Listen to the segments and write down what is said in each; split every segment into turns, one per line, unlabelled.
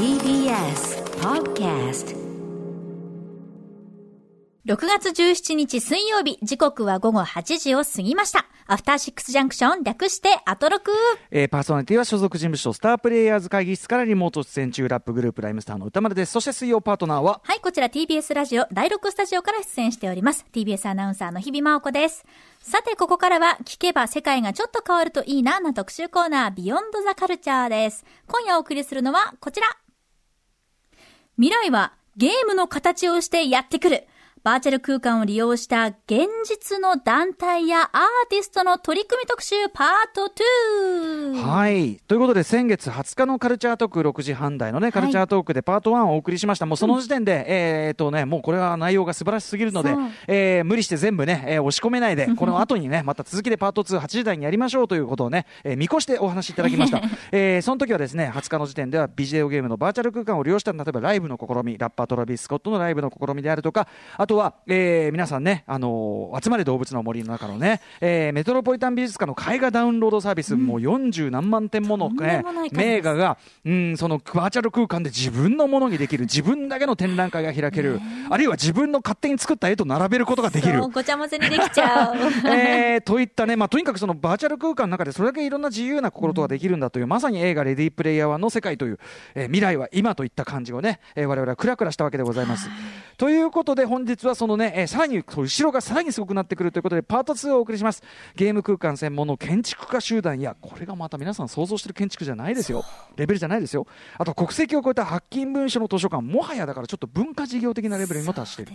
TBS Podcast
6月17日水曜日、時刻は午後8時を過ぎました。アフターシックスジャンクション、略してアトロク。
えーパーソナリティは所属事務所スタープレイヤーズ会議室からリモート出演中ラップグループライムスターの歌丸ですそして水曜パートナーは？
はい、こちら TBS ラジオ第6スタジオから出演しております。TBS アナウンサーの日々真央子です。さて、ここからは聞けば世界がちょっと変わるといいなな特集コーナー、ビヨンドザカルチャーです。今夜お送りするのはこちら。未来はゲームの形をしてやってくる。バーチャル空間を利用した現実の団体やアーティストの取り組み特集パート2。
はい。ということで先月20日のカルチャートーク6時半台のねカルチャートークでパート1をお送りしました、もうその時点で、えーっとねもうこれは内容が素晴らしすぎるのでえー無理して全部ね、えー押し込めないで この後にねまた続きでパート28時台にやりましょうということをね、えー見越してお話しいただきました、えーその時はですね20日の時点ではビデオゲームのバーチャル空間を利用した例えばライブの試みラッパートラビス・スコットのライブの試みであるとかあとは、えー皆さんね、あのー集まれ動物の森の中のね、えーメトロポリタン美術館の絵画ダウンロードサービス、もう40何万点もの、ね名画が、うん、そのバーチャル空間で自分のものにできる自分だけの展覧会が開ける、あるいは自分の勝手に作った絵と並べることができる。
ごちゃ混ぜにできちゃう。
えーといったね、まあ、とにかくそのバーチャル空間の中でそれだけいろんな自由な心とができるんだという、まさに映画「レディープレイヤー1」の世界という、えー未来は今といった感じをね、えー我々はクラクラしたわけでございます。ということで本日はそのね、えーさらに後ろがさらにすごくなってくるということでパート2をお送りします。ゲーム空間専門の建築家集団。やこれがまた皆さん想像してる建築じゃないですよ。レベルじゃないですよ。あと国籍を超えた発金文書の図書館。もはやだからちょっと文化事業的なレベルにも達している。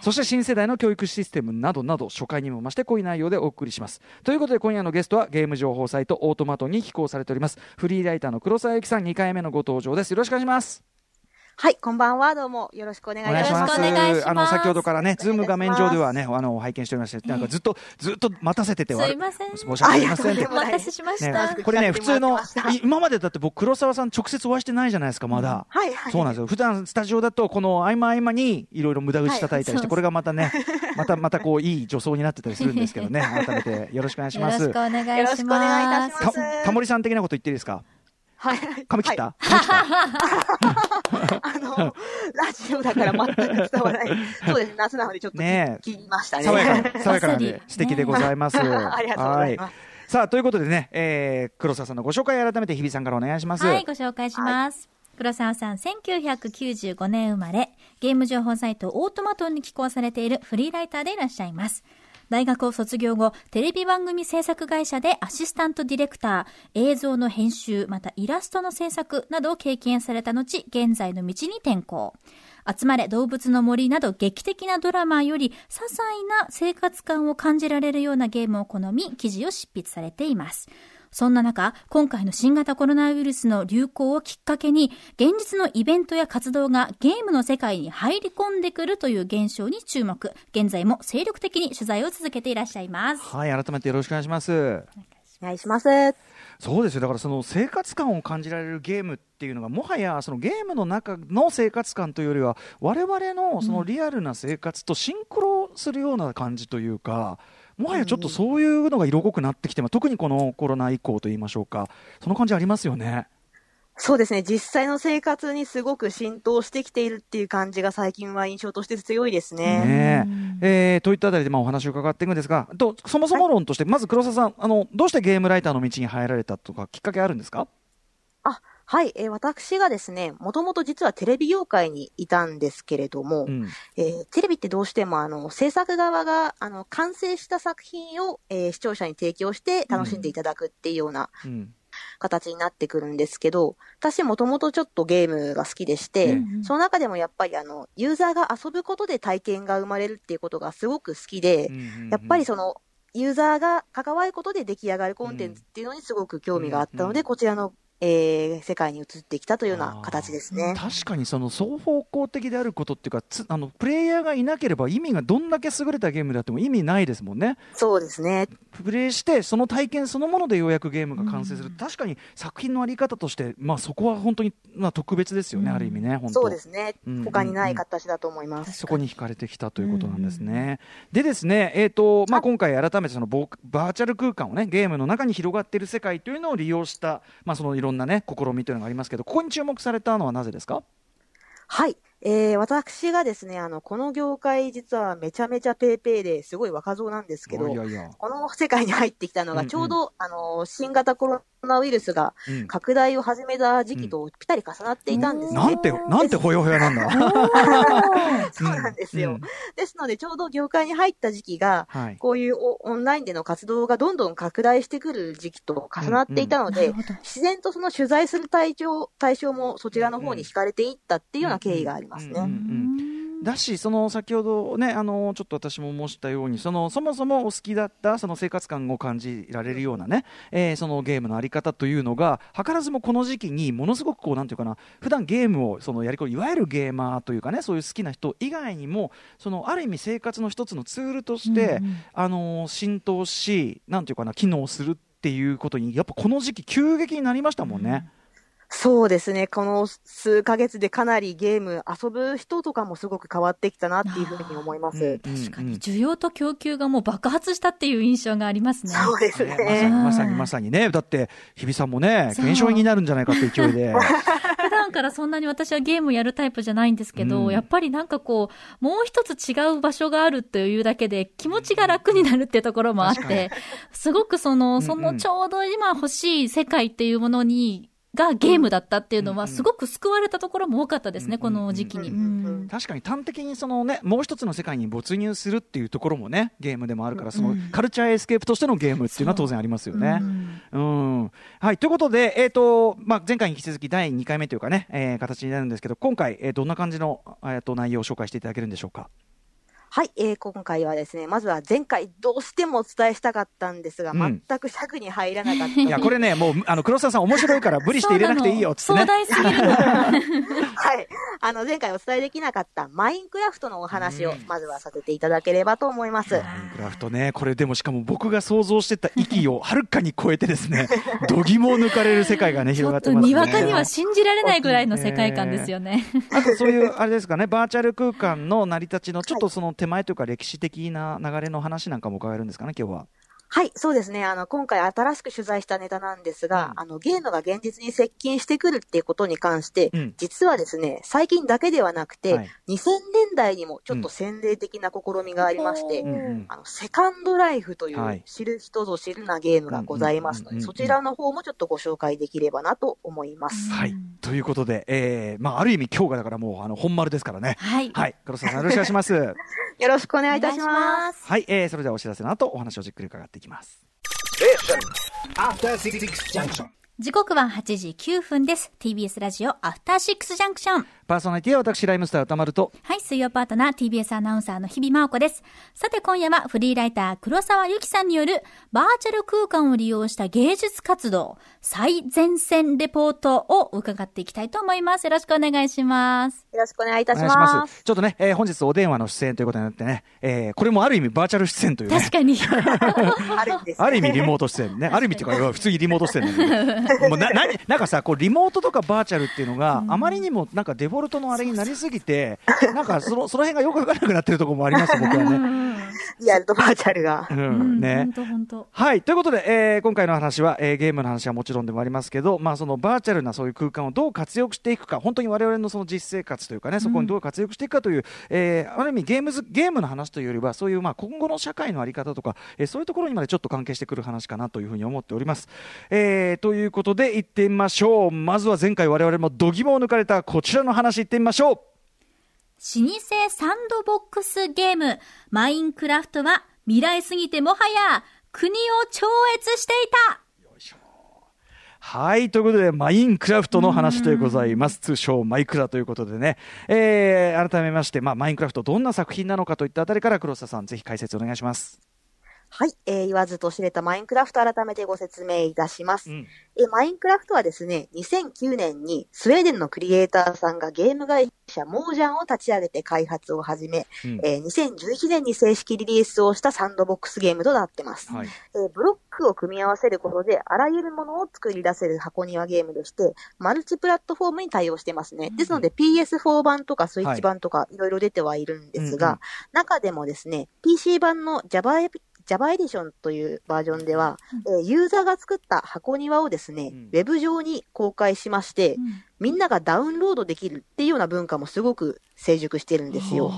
そして新世代の教育システムなどなど初回にも増して濃い内容でお送りします。ということで今夜のゲストはゲーム情報サイトオートマトに寄稿されております。フリーライターの黒沢由紀さん2回目のご登場です。よろしくお願いします
はい、こんばんは。どうもよろしくお願いします。
よろしくお願いします
あの先ほどからねズーム画面上ではね
お
あの拝見しておりましてなんかずっとずっと待たせてて
すいません
申し訳ありません
お待たせしました。
ね、これね、普通の今までだって僕、黒沢さん直接お会いしてないじゃないですか、まだ。
はいはい。
そうなんですよ。普段スタジオだと、この合間合間にいろいろ無駄口叩いたりして、
はい
これがまたね、また、またこう、いい助走になってたりするんですけどね、改めてよろしくお願いします
よろしくお。願いします。
よろしくお願いいたします
た、タモリさん的なこと言っていいですか？
はい。
髪切った、
あの、ラジオだから全く伝わらない。そうです。夏なのでちょっと
ねえ
切りましたね。
爽やか、爽やかなんで素敵でございます。
ありがとうございます
はさあ、ということでね、えー、黒沢さんのご紹介改めて日比さんからお願いします。
はい、ご紹介します。黒沢さん、1995年生まれ、ゲーム情報サイトオートマトンに寄稿されているフリーライターでいらっしゃいます。大学を卒業後、テレビ番組制作会社でアシスタントディレクター、映像の編集、またイラストの制作などを経験された後、現在の道に転校。集まれ動物の森など劇的なドラマより些細な生活感を感じられるようなゲームを好み記事を執筆されています。そんな中、今回の新型コロナウイルスの流行をきっかけに、現実のイベントや活動がゲームの世界に入り込んでくるという現象に注目。現在も精力的に取材を続けていらっしゃいます。
はい、改めてよろしくお願いします。
お願いします。
そうですよだからその生活感を感じられるゲームっていうのがもはやそのゲームの中の生活感というよりは我々のそのリアルな生活とシンクロするような感じというか。もはやちょっとそういうのが色濃くなってきて、まあ特にこのコロナ以降といいましょうか、その感じありますよね。
そうですね。実際の生活にすごく浸透してきているっていう感じが最近は印象として強いですね。
ねええーといったあたりでまあお話を伺っていくんですが、とそもそも論として、まず黒沢さん、あのどうしてゲームライターの道に入られたとか、きっかけあるんですか？
あ、はい。えー私がですね、もともと実はテレビ業界にいたんですけれども、
うん。
えーテレビってどうしてもあの制作側があの完成した作品を、えー視聴者に提供して楽しんでいただくっていうような
うん。
形になってくるんですけど、私もともとちょっとゲームが好きでして、
うん
その中でもやっぱりあのユーザーが遊ぶことで体験が生まれるっていうことがすごく好きで、やっぱりそのユーザーが関わることで出来上がるコンテンツっていうのにすごく興味があったので、
うん。
こちらのえー世界に移ってきたというような形ですね。
確かにその双方向的であることっていうかつあのプレイヤーがいなければ意味がどんだけ優れたゲームであっても意味ないですもんね
そうですね。
プレイしてその体験そのものでようやくゲームが完成する、確かに作品のあり方として、まあ、そこは本当に、まあ、特別ですよね、
うん
ある意味ね本当
そうですね
うん。
他にない形だと思います。
そこに惹かれてきたということなんですね。でですね、えーとまあ、今回改めてそのボバーチャル空間をねゲームの中に広がっている世界というのを利用した、まあ、そのいろろんなね試みというのがありますけどここに注目されたのはなぜですか？
はい。えー、私がですね、あの、この業界実はめちゃめちゃペーペーですごい若造なんですけど、
いやいや
この世界に入ってきたのがちょうど、あの、新型コロナウイルスが
うん。
拡大を始めた時期とぴったり重なっていたんですね。
なんてなんてほよほよなんだ
そうなんですよ。
うん。
ですので、ちょうど業界に入った時期が、
はい。
こういうオオンラインでの活動がどんどん拡大してくる時期と重なっていたので、
なるほど。
自然とその取材する対象対象もそちらの方に惹かれていったっていうような経緯がありますね。
うんうんだし、その先ほどね、あのちょっと私も申したように、そのそもそもお好きだったその生活感を感じられるようなね、えーそのゲームのあり方というのが、図らずもこの時期にものすごくこうなんていうかな、普段ゲームをそのやりこいわゆるゲーマーというかね、そういう好きな人以外にも、そのある意味生活の一つのツールとして、
うんうん
あの浸透し、なんていうかな、機能するっていうことに、やっぱこの時期急激になりましたもんね。
そうですね。この数ヶ月でかなりゲーム遊ぶ人とかもすごく変わってきたなっていうふうに思います。
確かに需要と供給がもう爆発したっていう印象がありますね。
そうです
ねまさに
ね。
まさにまさにね、だって日比さんもね、減少になるんじゃないかって勢いで。
普段からそんなに私はゲームやるタイプじゃないんですけど、
うん
やっぱりなんかこう、もう一つ違う場所があるっていうだけで気持ちが楽になるっていうところもあって、すごくその、そのちょうど今欲しい世界っていうものに、がゲームだったっていうのは、
うん
すごく救われたところも多かったですね、
うん
この時期に。
確かに端的にその、ね、もう一つの世界に没入するっていうところもねゲームでもあるからその
うん
カルチャーエスケープとしてのゲームっていうのは当然ありますよね。
う。ん
うん。はい、ということで、えーとまあ、前回に引き続き第2回目というかね、えー形になるんですけど今回、えーどんな感じの、えー、と内容を紹介していただけるんでしょうか？
はい、えー今回はですね、まずは前回どうしてもお伝えしたかったんですが、
うん
全く尺に入らなかった。
いやこれねもうあの黒沢さん面白いから無理して入れなくていいよっつってね。
壮大すぎるの。
はい。あの、前回お伝えできなかったマインクラフトのお話を、まずはさせていただければと思います。
マインクラフトね、これでもしかも僕が想像してた域を はるかに超えてですね、度肝を抜かれる世界がね、広がってますね。
にわかには信じられないぐらいの世界観ですよね。
あとそういう、あれですかね、バーチャル空間の成り立ちのちょっとその手前というか歴史的な流れの話なんかも伺えるんですかね、今日は。
はい、そうですね。あの、今回新しく取材したネタなんですが、あの、ゲームが現実に接近してくるっていうことに関して、
うん
実はですね、最近だけではなくて、
はい
2000年代にもちょっと先例的な試みがありまして、
うんうん
あの、セカンドライフとい
はいう
知る人ぞ知るなゲームがございますので、
うんうんうんうん
そちらの方もちょっとご紹介できればなと思います。
はい。ということで、えー、まあ、ある意味今日がだからもう、あの、本丸ですからね。
はい。
はい。黒沢さんよろしくお願いします。
よろしくお願いいたします。
す。
はい。えー、それではお知らせの後、お話をじっくり伺っていきます。
時刻は8時9分です。TBS ラジオアフターシックスジャンクション。
パーソナリティは私、ライムスター歌丸と、
はい、水曜パートナー TBS アナウンサーの日々真央子です。さて今夜はフリーライター黒沢由紀さんによるバーチャル空間を利用した芸術活動最前線レポートを伺っていきたいと思います。よろしくお願いします。
よろしくお願いいたします。
ます。ちょっとね、えー本日お電話の出演ということになってね、えーこれもある意味バーチャル出演というね
確。かに。
ある
意味リモート出演ね。ある意味っていうか、普通にリモート出演なんだけど。もうな、な、なんかさ、こう、リモートとかバーチャルっていうのが、あまりにもなんかデフォルトのあれになりすぎて、なんかその、その辺がよくわからなくなってるところもあります、僕はね。
リアルとバーチャルが
う。
うん
ん、ね
本。当本当。
はい。ということで、えー今回の話は、えーゲームの話はもちろんでもありますけど、まあ、そのバーチャルなそういう空間をどう活用していくか、本当に我々のその実生活というかね、そこにどう活用していくかという、えーある意味ゲームズ、ゲームの話というよりは、そういうまあ今後の社会のあり方とか、えーそういうところにまでちょっと関係してくる話かなというふうに思っております。えーということで、行ってみましょう。まずは前回我々も度肝を抜かれたこちらの話行ってみましょう。
老舗サンドボックスゲーム、マインクラフトは未来すぎてもはや国を超越していた
はい。ということで、マインクラフトの話でございます。通称マイクラということでね。えー、改めまして、まあ、マインクラフトどんな作品なのかといったあたりから黒田さん、ぜひ解説お願いします。
はい、えー言わずと知れたマインクラフト改めてご説明いたします。
うん
えーマインクラフトはですね、2009年にスウェーデンのクリエイターさんがゲーム会社モージャンを立ち上げて開発を始め、
うん
えー2011年に正式リリースをしたサンドボックスゲームとなってます。
はい。
えーブロックを組み合わせることで、あらゆるものを作り出せる箱庭ゲームでして、マルチプラットフォームに対応してますね。ですので、PS4 版とかスイッチ版とかいろいろ出てはいるんですが、
うんうん
中でもですね、PC 版の Java Java エディションというバージョンでは、えーユーザーが作った箱庭をですね、
うん。
ウェブ上に公開しまして、
うん
みんながダウンロードできるっていうような文化もすごく成熟してるんですよ。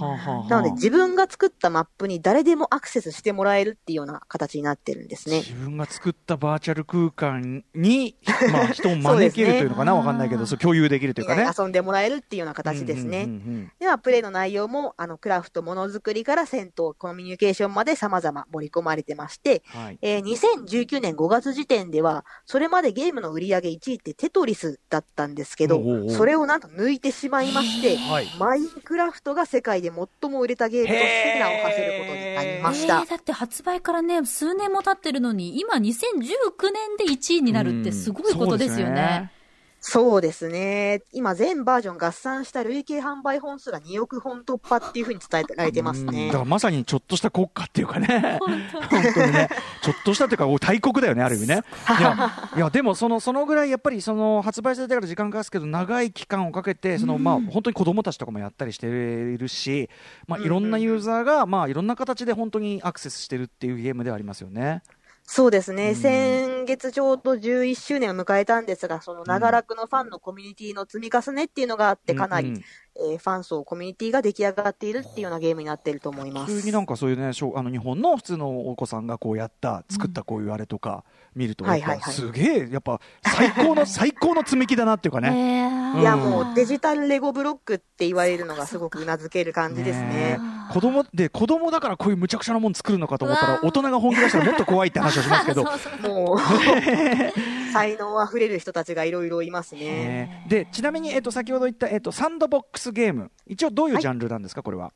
なので自分が作ったマップに誰でもアクセスしてもらえるっていうような形になってるんですね。
自分が作ったバーチャル空間に、まあ、人を招けるというのかな、わかんないけど、そう共有できるというかね。
遊んでもらえるっていうような形ですね。
うんうんうん
では、プレイの内容も、あの、クラフト、ものづくりから戦闘、コミュニケーションまで様々盛り込まれてまして、
うんはい。
えー2019年5月時点では、それまでゲームの売り上げ1位ってテトリスだったんですけど
おうおうお、う
それをなんと抜いてしまいまして、
はい。
マインクラフトが世界で最も売れたゲームとして名を馳せることになりました。
えーだって発売からね、数年も経ってるのに、今2019年で1位になるってすごいことですよね。
そうですね。今、全バージョン合算した累計販売本数が2億本突破っていうふうに伝えられてます
うんだ
ね
か。らまさにちょっとした国家っていうかね。本当にね。ちょっとしたっていうか、大国だよね、ある意味ね。いや、いやでもその、そのぐらいやっぱりその発売されてから時間かかすけど、長い期間をかけて、その、まあ、本当に子供たちとかもやったりしているし、まあ、いろんなユーザーが、まあ、いろんな形で本当にアクセスしてるっていうゲームではありますよね。
そうですね、
うん。
先月ちょうど11周年を迎えたんですが、その長らくのファンのコミュニティの積み重ねっていうのがあって、かなり、
うん。うん
えーファン層、コミュニティが出来上がっているっていうようなゲームになっていると思います。
普通になんかそういうね、小あの日本の普通のお子さんがこうやった、作ったこういうあれとか見ると、やっぱ
はいはい。はい
すげえ、やっぱ最高の、最高の積み木だなっていうかね。
えー
うん。
いや、もうデジタルレゴブロックって言われるのがすごく頷ける感じですね。
え子供で子供だからこういう無茶苦茶なもん作るのかと思ったら大人が本気出したらもっと怖いって話をしますけど。
もう、才能あふれる人たちがいろいろいますね。
えーでちなみに、えっと先ほど言った、えっとサンドボックスゲーム。一応どういうジャンルなんですか、これは？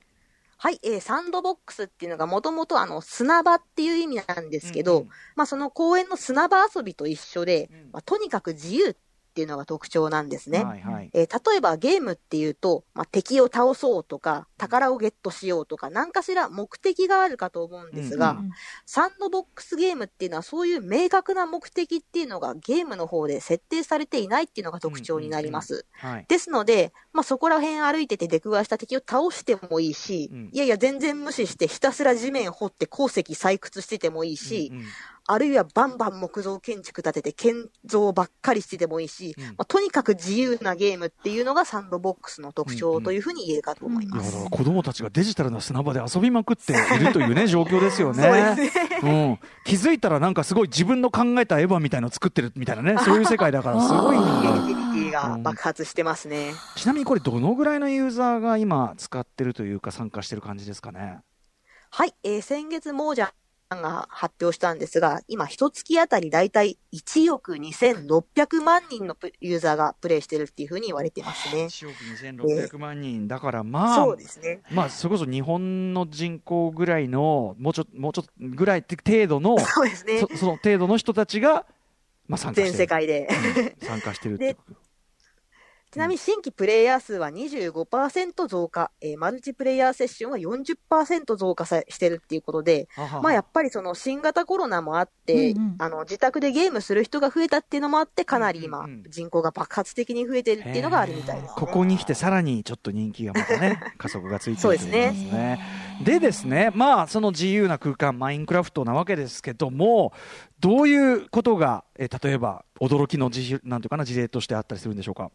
はい、えーサンドボックスっていうのがもともとあの砂場っていう意味なんですけど、
うんうん。
まあその公園の砂場遊びと一緒で、
うん。
まあ、とにかく自由っていうのが特徴なんですね。
はいはい。
えー例えばゲームっていうと、まあ、敵を倒そうとか、宝をゲットしようとか、何かしら目的があるかと思うんですが、
うん
うん
サンドボックスゲームっていうのはそういう明確な目的っていうのがゲームの方で設定されていないっていうのが特徴になります。
はい。
ですので、まあ、そこら辺歩いてて出くわした敵を倒してもいいし、
うん
いやいや全然無視してひたすら地面掘って鉱石採掘しててもいいし、
うんうん
あるいはバンバン木造建築建てて建造ばっかりしててもいいし、
うん
まあ、とにかく自由なゲームっていうのがサンドボックスの特徴というふうに言えるかと思います。
だから子供たちがデジタルな砂場で遊びまくっているというね状況ですよね。
そうです
うん、気づいたらなんかすごい自分の考えたエヴァみたいのを作ってるみたいなね そういう世界だからすごい
が爆発してますね。
ちなみにこれどのぐらいのユーザーが今使ってるというか参加してる感じですかね。
はい、えー先月モージャンが発表したんですが、今一月あたりだいたい1億2600万人のプユーザーがプレイしてるっていうふうに言われてますね。
1億2600万人だからまあ
そうですね。
まあそれこそ日本の人口ぐらいのもうちょもうちょっとぐらい程度の
そうですね。
そその程度の人たちがまあ参加して
全
る
世界で。
うん参加してるってこと
ちなみに新規プレイヤー数は25%増加、えーマルチプレイヤーセッションは40%増加さしてるっていうことで、まあやっぱりその新型コロナもあって、
うんうん
あの自宅でゲームする人が増えたっていうのもあって、かなり今
うんうんうん
人口が爆発的に増えてるっていうのがあるみたいです、ね。
ここに来てさらにちょっと人気がまたね 加速がついてる
そうですね
といますね。でですねまあその自由な空間マインクラフトなわけですけどもどういうことがえ例えば驚きの事例なんていうかな事例としてあったりするんでしょうか？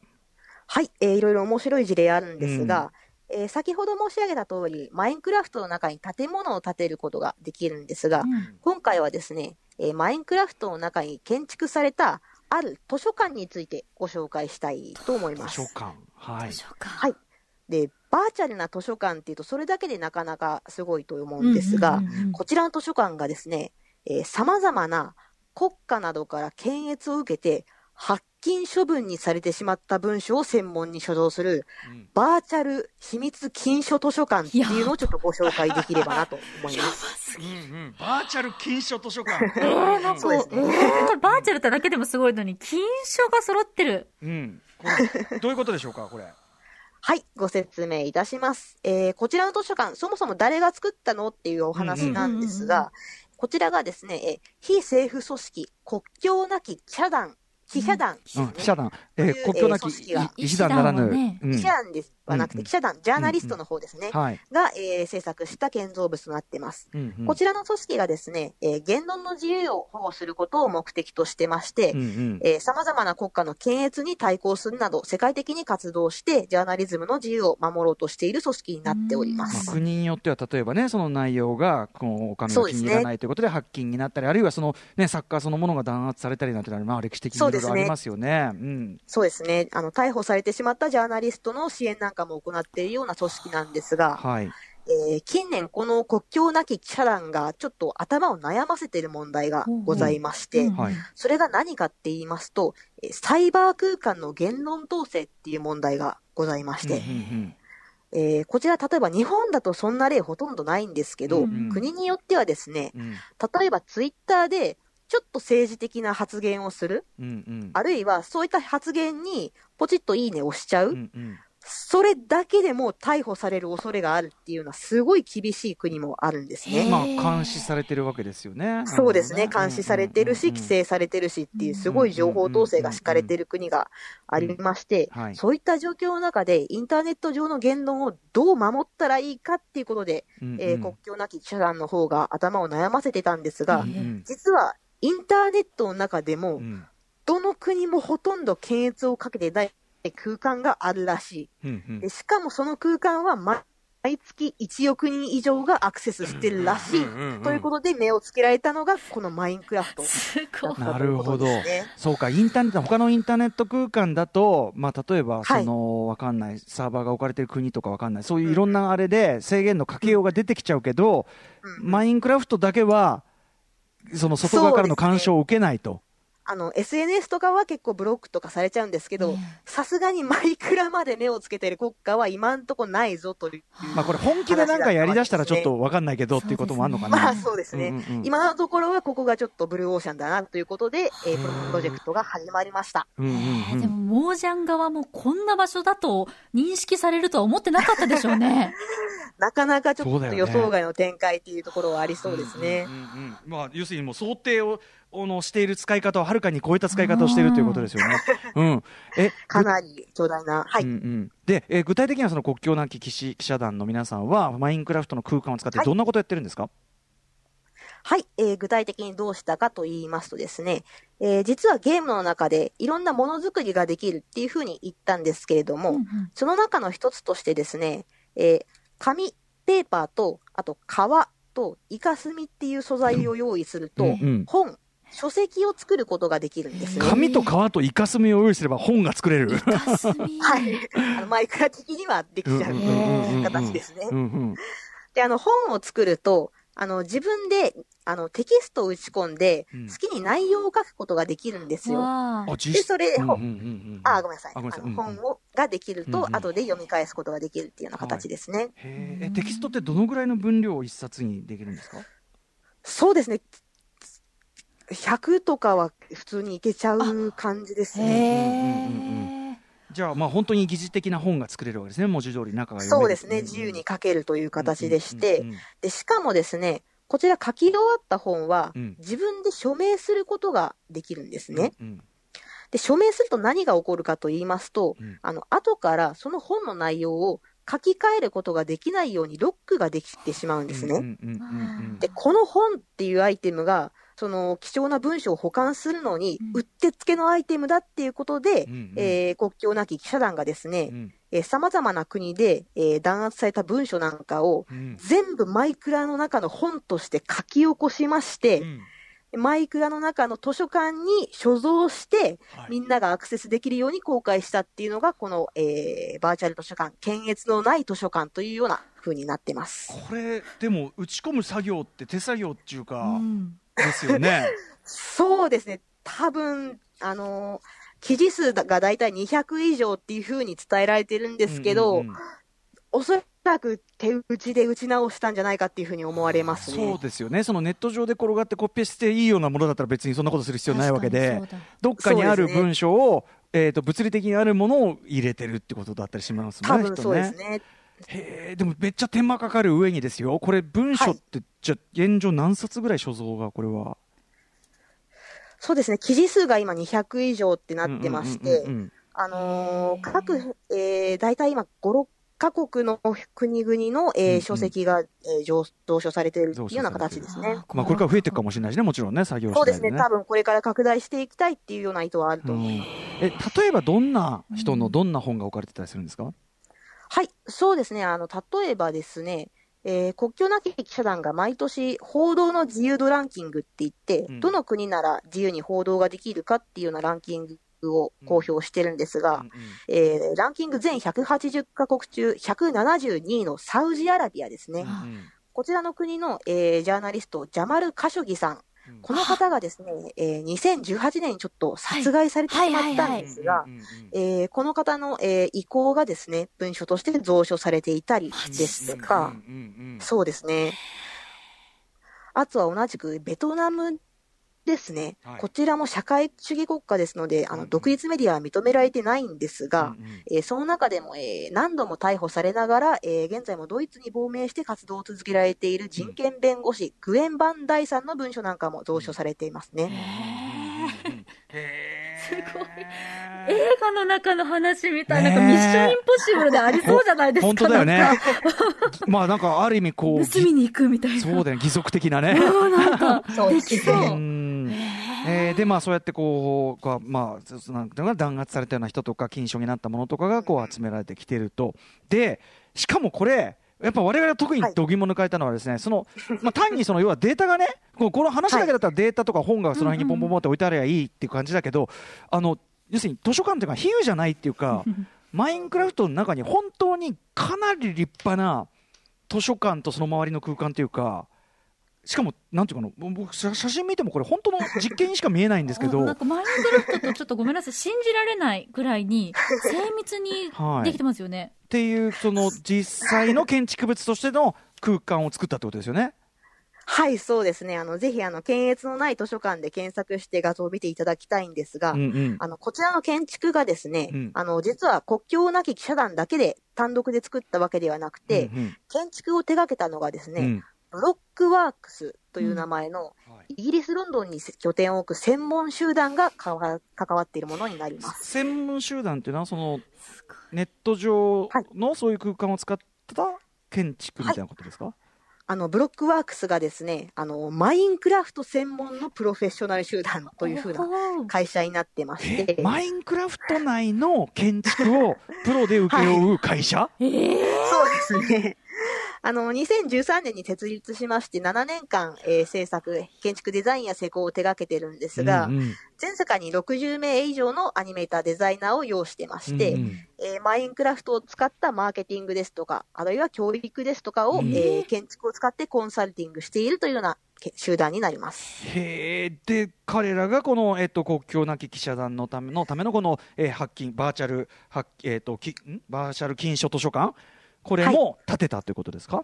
はい、えーいろいろ面白い事例あるんですが、えー先ほど申し上げた通り、マインクラフトの中に建物を建てることができるんですが、
うん。
今回はですね、えーマインクラフトの中に建築されたある図書館についてご紹介したいと思います。
図書館はい。
図書館。
はい。で、バーチャルな図書館っていうと、それだけでなかなかすごいと思うんですが、
うんうんうんうん。
こちらの図書館がですね、えー様々な国家などから検閲を受けて、発禁処分にされてしまった文書を専門に所蔵する、
うん
バーチャル秘密禁書図書館っていうのをちょっとご紹介できればなと思います。
うんうんバーチャル禁書図書館。
えー、なんか、
ね
えーこれバーチャルってだけでもすごいのに、金書が揃ってる。
うん。これどういうことでしょうかこれ？
はい、ご説明いたします。えーこちらの図書館、そもそも誰が作ったのっていうお話なんですが、こちらがですね、えー非政府組織国境なき記者団記者団、
うん、記者団、えー、
という
国境なき医師団ならぬ、
記者団です。はなくて、
うん
記者団、ジャーナリストの方ですね、
はい、
が、えー制作した建造物となっています。
うんうん。
こちらの組織がですね、えー言論の自由を保護することを目的としてまして、
うんうん。
えー様々な国家の検閲に対抗するなど、世界的に活動して、ジャーナリズムの自由を守ろうとしている組織になっておりま
まあ、
す。
国によっては例えばねその内容がこのお上が気に入らないということで発禁になったりあるいはその、ね、作家そのものが弾圧されたりなんてのは、まあ、歴史的にいろいろありますよね。うん。
そうですね。あの、逮捕されてしまったジャーナリストの支援なんかも行っているような組織なんですが、
はい。
えー近年この国境なき記者団がちょっと頭を悩ませている問題がございまして、それが何かって言いますと、えーサイバー空間の言論統制っていう問題がございまして、えーこちら例えば日本だとそんな例ほとんどないんですけど、
うん。
国によってはですね、
うん。
例えばツイッターでちょっと政治的な発言をする、
うんうん。
あるいはそういった発言にポチッといいねを押しちゃう、
うんうん。
それだけでも逮捕される恐れがあるっていうのはすごい厳しい国もあるんですね。
まあ監視されてるわけですよね。
そうですね。監視されてるし、規制されてるしっていう、すごい情報統制が敷かれてる国がありましてそういった状況の中で、インターネット上の言論をどう守ったらいいかっていうことで、
うんうん。
えー国境なき記者団の方が頭を悩ませてたんですが
うん、うん。
実は、インターネットの中でも
う、ん
どの国もほとんど検閲をかけてない空間があるらし
うんうん
い。でしかもその空間は毎月1億人以上がアクセスしてるらしい。ということで目をつけられたのが、このマインクラフト。
すごい。
なるほどそうか、インターネット、他のインターネット空間だと、まあ、例えば、
はい
その、わかんない、サーバーが置かれてる国とかわかんない、そういういろんなあれで制限のかけようが出てきちゃうけど、
うん
マインクラフトだけは、その外側からの干渉を受けないと。
あの、SNS とかは結構ブロックとかされちゃうんですけど
うん、
さすがにマイクラまで目をつけてる国家は今んとこないぞという。
まあ、これ本気でなんかやりだしたらちょっとわかんないけどっていうこともあるのかな。
まあそうですね。
うんうんうん
今のところはここがちょっとブルーオーシャンだなということで、えープロジェクトが始まりました。
うんうんうん
でも、モージャン側もこんな場所だと認識されるとは思ってなかったでしょうね。
なかなかちょっと予想外の展開っていうところはありそうですね
うん。うんうんまあ、要するにもう想定ををのしている使い方をはるかに超えた使い方をしているということですよね。うん、え
かなり巨大な。はい。
うんうん、で、えー具体的にはその国境なき記者記者団の皆さんはマインクラフトの空間を使って
はい。
どんなことやってるんですか、
はい、えー具体的にどうしたかと言いますとですね、えー実はゲームの中でいろんなものづくりができるっていうふうに言ったんですけれども、
うんうん。
その中の一つとしてですね、えー紙、ペーパーと、あと革とイカスミっていう素材を用意すると、
うんうん。
本、書籍を作ることができるんですね。
紙と革とイカスミを用意すれば本が作れる。
霞
はい。あのマイクラ的にはできちゃう
うんうんうんうん
形ですね
う。んうん
で、あの、本を作ると、あの、自分で、あの、テキストを打ち込んで
うん、
好きに内容を書くことができるんですよ。
わあ
あ実
で、それ、
うんうんうんうん
あ、ごめんなさい。
あごめんなさいうん
の本をができると、
うんうん
後で読み返すことができるっていうような形ですね。
えテキストってどのぐらいの分量を一冊にできるんですか？
そうですね。100とかは普通にいけちゃう感じです
へ
ね。
え。
じゃあまあ本当に疑似的な本が作れるわけですね文字通り中が読める
そうですね。自由に書けるという形でして
うんうんうん、
で、しかもですね、こちら書き終わった本は
うん、
自分で署名することができるんですね。
うん
で、署名すると何が起こるかと言いますと、
うん
あの、後からその本の内容を書き換えることができないようにロックができてしまうんですね。
うんうんうんうん
で、この本っていうアイテムが、その貴重な文章を保管するのに
う
ってつけのアイテムだっていうことで、
うんうん。
えー国境なき記者団がですね
う、ん。
えー様々な国で、えー弾圧された文書なんかを、
うん。
全部マイクラの中の本として書き起こしまして
う、ん。
マイクラの中の図書館に所蔵して、
はい。
みんながアクセスできるように公開したっていうのが、この、えーバーチャル図書館、検閲のない図書館というような風になってます。
これでも打ち込む作業って手作業っていうか、
うん
ですよね。
そうですね。多分、あのー記事数がだいたい200以上っていう風に伝えられてるんですけど、
うんうんうん
おそらく手打ちで打ち直したんじゃないかっていう風に思われます
そう
ね。
ですよね、そのネット上で転がってコピペしていいようなものだったら別にそんなことする必要ないわけでどっかにある文章を、えー、と物理的にあるものを入れてるってことだったりしますもんね、
多分そうですね。
へーでもめっちゃ手間かかる上にですよ、これ、文書って、じゃあ現状、何冊ぐらい所蔵が、これは？
そうですね、記事数が今200以上ってなってまして
うんうんうんうん、
あのー各、えー、大体今5、6カ国の国々の、えー
うんうん
書籍が、えー上蔵書されているっていうような形ですね。
まあ、これから増えていくかもしれないしね、もちろんね、作業ね。
そうですね、多分これから拡大していきたいっていうような意図はあると
うん
思います。
え例えばどんな人のどんな本が置かれてたりするんですか、
はい、そうですね、あの、例えばですね、えー国境なき記者団が毎年報道の自由度ランキングって言って、
うん
どの国なら自由に報道ができるかっていうようなランキングを公表してるんですが、
うん
えーランキング全180カ国中172位のサウジアラビアですね。
うん
こちらの国の、えージャーナリスト、ジャマル・カショギさん。
うん。
この方がですね、えー2018年にちょっと殺害されてしまったんですがこの方の、えー意向がですね、文書として蔵書されていたりですとか、そうですね。あとは同じくベトナムですね。
はい
こちらも社会主義国家ですので、あの、
うんうん
独立メディアは認められてないんですが、
うんうん
えーその中でも、えー何度も逮捕されながら、えー現在もドイツに亡命して活動を続けられている人権弁護士、グエン・バンダイさんの文書なんかも蔵書されていますね。
へー
すごい映画の中の話みたいな、なんかミッションインポッシブルでありそうじゃないですか。
本当だよね
なんか。
まあなんかある意味こう、
盗みに行くみたいな。
そうだよね、義足的なね。
うんなんか、
そう
できそうう。
んえーでまあそうやってこうがまあそなんていうのかな弾圧されたような人とか禁書になったものとかがこう集められてきてると。でしかもこれやっぱ我々が特に
はい。
度肝抜かれたのはですね、そのまあ単にその要はデータがねこうこの話だけだったらデータとか本がその辺にポンポンポンって置いてあればいいっていう感じだけど、あの要するに図書館っていうか比喩じゃないっていうか マインクラフトの中に本当にかなり立派な図書館とその周りの空間っていうかしかもなんていうかな僕写写真見てもこれ本当の実験にしか見えないんですけど
なんかマインクラフトとちょっとごめんなさい、信じられないぐらいに精密にできてますよね。
っていうその実際の建築物としての空間を作ったってことですよね。
はい、そうですね。あの、ぜひ、あの、検閲のない図書館で検索して画像を見ていただきたいんですが、
うんうん
あの、こちらの建築がですね、
うん
あの、実は国境なき記者団だけで単独で作ったわけではなくて、
うん
建築を手掛けたのがですね、
うんうん
ブロックワークスという名前の、
はい。
イギリス・ロンドンに拠点を置く専門集団が関わっているものになります。
専門集団っていうのはそのネット上のそういう空間を使った建築みたいなことですか、
あの、ブロックワークスがですね、あの、マインクラフト専門のプロフェッショナル集団というふうな会社になってまして、
えマインクラフト内の建築をプロで請け負う会社、
ええ
そうですね。あの、2013年に設立しまして、7年間、えー制作、建築デザインや施工を手掛けてるんですが、
うんうん。
全世界に60名以上のアニメーター、デザイナーを擁してまして、
うんうん。
えーマインクラフトを使ったマーケティングですとか、あるいは教育ですとかを、
うん。
えー建築を使ってコンサルティングしているというようなけ集団になります。
へえで彼らがこの、えっと、国境なき記者団のためのためのこの、えー、発金バーチャル発、えっときん？バーチャル金書図書館これも建てたということですか、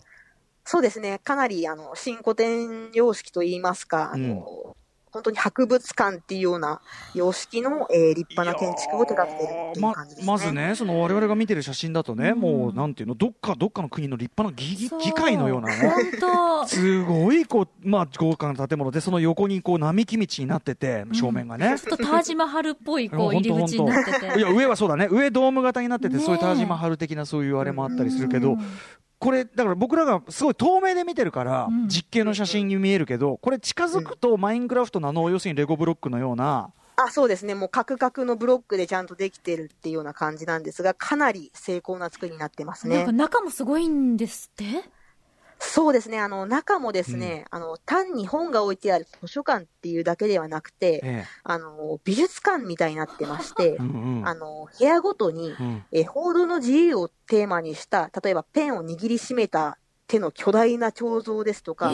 そうですね。かなり、あの、新古典様式といいますか、あの、本当に博物館っていうような様式の、えー立派な建築を手掛けているっていう感じですね。
ままずね、その我々が見てる写真だとね、
うん
もうなんていうの、どっかどっかの国の立派な議議会のようなね。すごいこう、まあ、豪華な建物で、その横にこう並木道になってて、正面がね。
ちょっとタージマハルっぽい、こう、
いや
入り口になってて。
いや上はそうだね上ドーム型になってて、そういうタージマハル的なそういうあれもあったりするけど、
うん
これだから僕らがすごい遠目で見てるから、
うん
実景の写真に見えるけどこれ近づくとマインクラフトのあの要するにレゴブロックのような
あ、そうですね。もうカクカクのブロックでちゃんとできてるっていうような感じなんですが、かなり精巧な作りになってますね
なんか。中もすごいんですって？
そうですね。あの、中もですね、あの、単に本が置いてある図書館っていうだけではなくて、
え
あの、美術館みたいになってまして
え、うんうん。
あの、部屋ごとに、
うん。
えー報道の自由をテーマにした、例えばペンを握りしめた手の巨大な彫像ですとか、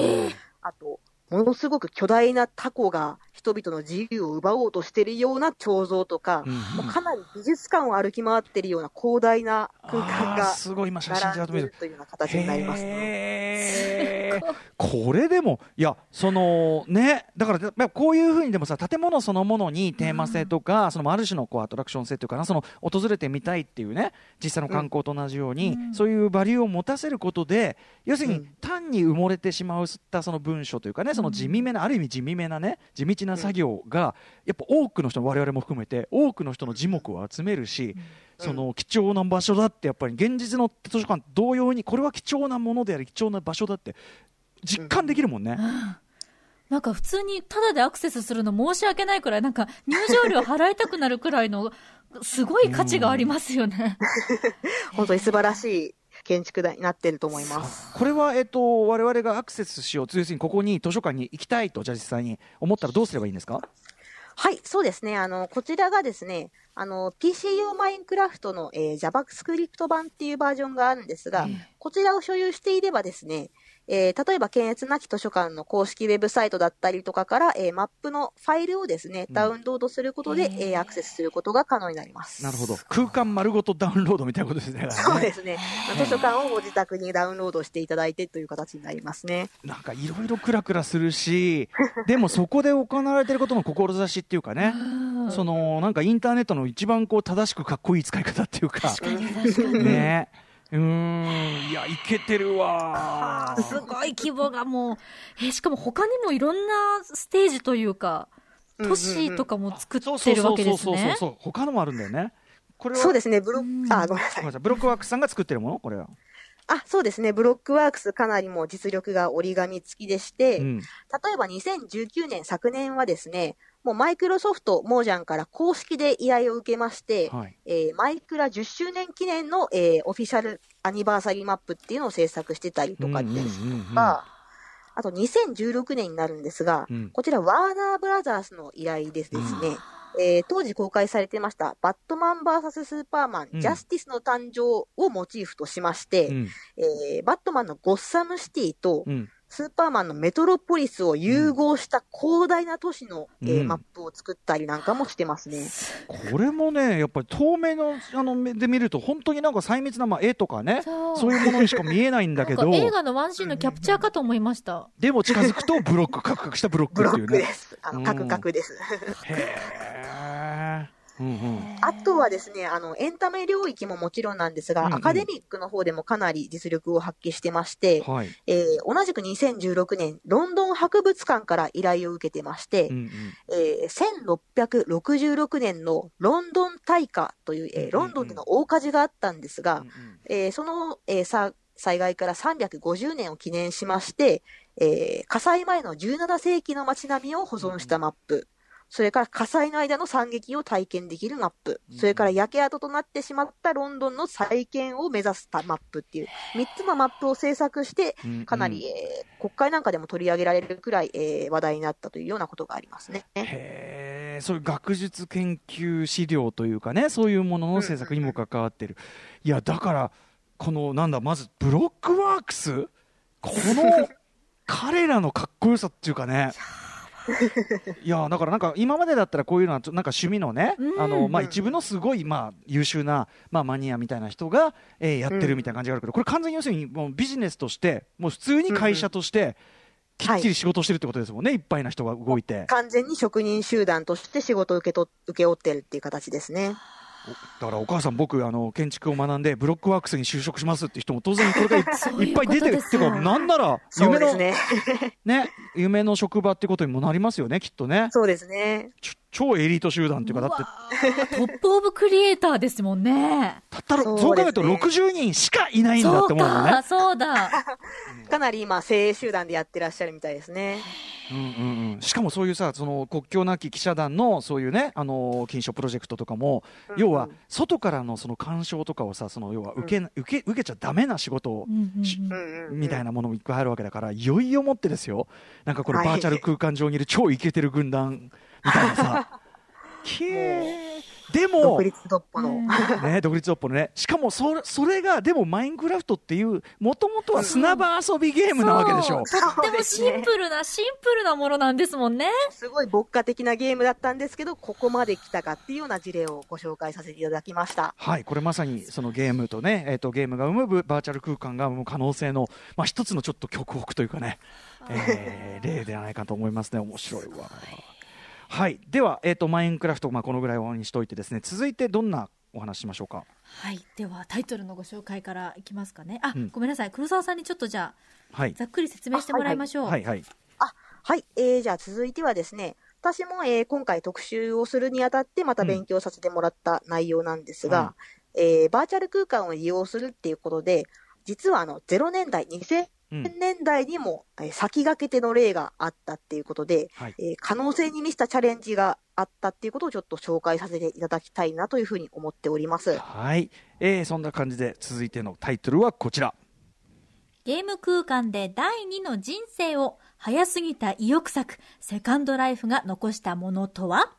あと、ものすごく巨大なタコが人々の自由を奪おうとしているような彫像とか、
うん
かなり美術館を歩き回っているような広大な空間が
すごい今写真
並んでるというような形になります。ね。
これでもいやそのねだからこういうふうにでもさ建物そのものにテーマ性とか、そのある種のこうアトラクション性というかなその訪れてみたいっていうね実際の観光と同じように、そういうバリューを持たせることで要するに
うん。
単に埋もれてしまったその文章というかねその地味めな、ある意味地味めなね地道な作業がやっぱ多くの人我々も含めて多くの人の耳目を集めるし、その貴重な場所だってやっぱり現実の図書館同様にこれは貴重なものであり貴重な場所だって実感できるもんね。
なんか普通にタダでアクセスするの申し訳ないくらい、なんか入場料払いたくなるくらいの、すごい価値がありますよね。
本当に素晴らしい建築になっていると思います。
これは、えっと、我々がアクセスしよう、要するにここに図書館に行きたいと、じゃあ実際に思ったらどうすればいいんですか？
はい、そうですね。あの、こちらがですね、あの、PC 用マインクラフトの、えー JavaScript 版っていうバージョンがあるんですが、こちらを所有していればですね、えー例えば検閲なき図書館の公式ウェブサイトだったりとかから、えーマップのファイルをですね、ダウンロードすることで、えーアクセスすることが可能になります。
なるほど。空間丸ごとダウンロードみたいなことですね。
そうですね。図書館をご自宅にダウンロードしていただいてという形になりますね。
なんかいろいろクラクラするし、でもそこで行われていることの志っていうかね、そのなんかインターネットの一番こう正しくかっこいい使い方っていうか、
確かに確かに。
ね。うーん、いや、いけてるわ。
すごい規模がもう、えーしかも他にもいろんなステージというか、都市とかも作ってるわけですね。
そうそうそうそう、他のもあるんだよね。これは
そうですね、ブロッ
うん
ク、あ、ごめんなさい
ごめん。なさいブロックワークスさんが作ってるもの？これは。
あ、そうですね。ブロックワークスかなりもう実力が折り紙付きでして、
うん。
例えば2019年、昨年はですね、もうマイクロソフト、モージャンから公式で依頼を受けまして、
はい。
えーマイクラ10周年記念の、えーオフィシャルアニバーサリーマップっていうのを制作してたりとかです
うんうんうんうん
とか、あと2016年になるんですが、
うん
こちらワーナーブラザースの依頼ですですね、えー当時公開されてました、バットマン VS スーパーマン、
うん。
ジャスティスの誕生をモチーフとしまして、
うん。
えーバットマンのゴッサムシティと、
うん
スーパーマンのメトロポリスを融合した広大な都市の、えー
うん
マップを作ったりなんかもしてますね。
これもね、やっぱり透明のあの目で見ると、本当になんか細密な、まあ、絵とかね、
そう
そういうものにしか見えないんだけど
なんか、映画のワンシーンのキャプチャーかと思いました。
でも近づくとブロック、カクカクしたブロック
ブロ
っていうね。
ックです。あ
うん
の、カクカクです。
へーうんうん。
あとはですね、あの、エンタメ領域ももちろんなんですが、
うんうん
アカデミックの方でもかなり実力を発揮してまして、
はい。
えー同じく2016年、ロンドン博物館から依頼を受けてまして、
うんうん。
えー1666年のロンドン大火という、えーロンドンでの大火事があったんですが、えーその、えーさ災害から350年を記念しまして、えー火災前の17世紀の街並みを保存したマップ、それから火災の間の惨劇を体験できるマップ、それから焼け跡となってしまったロンドンの再建を目指したマップっていう、3つのマップを制作して、
うん。
かなり、えー国会なんかでも取り上げられるくらい、えー話題になったというようなことがありますね。
へー。そういう学術研究資料というかねそういうものの制作にも関わってる、いやだからこのなんだまずブロックワークス？この彼らのかっこよさっていうかねいやだからなんか今までだったらこういうのはなんか趣味のね、
うん
あのまあ、一部のすごいまあ優秀な、まあ、マニアみたいな人が、えーやってるみたいな感じがあるけど、これ完全に要するにもうビジネスとしてもう普通に会社としてきっちり仕事をしてるってことですもんね、い、っぱいな人が動いて。
完全に職人集団として仕事を受けと受け負ってるっていう形ですね。
だからお母さん僕あの建築を学んでブロックワークスに就職しますって人も当然これがいっぱい出てるっていうかなんなら夢の
ね。
ね夢の職場ってことにもなりますよねきっとね
そうですね。
超エリート集団っていうかだって
トップオブクリエイターですもんね。
たったろ
そう
考えると
ですね
60人しかいないんだって思うもんね
か、そうだ。
かなり今、精鋭集団でやってらっしゃるみたいですね。
うんうんうん、しかもそういうさその国境なき記者団のそういうねあの金賞プロジェクトとかも、
うん
要は外からのその干渉とかをさその要は受け,、受け受けちゃダメな仕事を、
うんうん
みたいなものもいっぱいあるわけだからいよいよもってですよ。なんかこれ
はい。
バーチャル空間上にいる超イケてる軍団みたいなさ。きえでも
独、立独歩の。
うん
ね、独立トップのね、しかもそれそれが、でも、マインクラフトっていう、もともとは砂場遊びゲームなわけでしょ。
そうとってもシンプルな、シンプルなものなんですもんね。
すごい牧歌的なゲームだったんですけど、ここまで来たかっていうような事例をご紹介させていただきました。
はい、これまさにそのゲームとね、えっ、と、ゲームが生むバーチャル空間が生む可能性の、まあ、一つのちょっと極北というかね、えー例ではないかと思いますね。面白いわ。はい、では、えっ、と、マインクラフト、まあ、このぐらいにしておいてですね、続いてどんなお話ししましょうか？
はい。では、タイトルのご紹介からいきますかね。あ、
うん
ごめんなさい。黒沢さんにちょっとじゃあ、
はい。
ざっくり説明してもらいましょう。
はい、はい。
あ、はい。えー、じゃあ続いてはですね、私も、えー今回特集をするにあたってまた勉強させてもらった内容なんですが、えーバーチャル空間を利用するっていうことで、実はあの、0年代、2000
うん。
年代にも、えー先駆けての例があったっていうことで、
はい。
えー可能性に満ちたチャレンジがあったっていうことをちょっと紹介させていただきたいなというふうに思っております。
はい。えーそんな感じで、続いてのタイトルはこちら。
ゲーム空間で第二の人生を早すぎた意欲作、セカンドライフが残したものとは？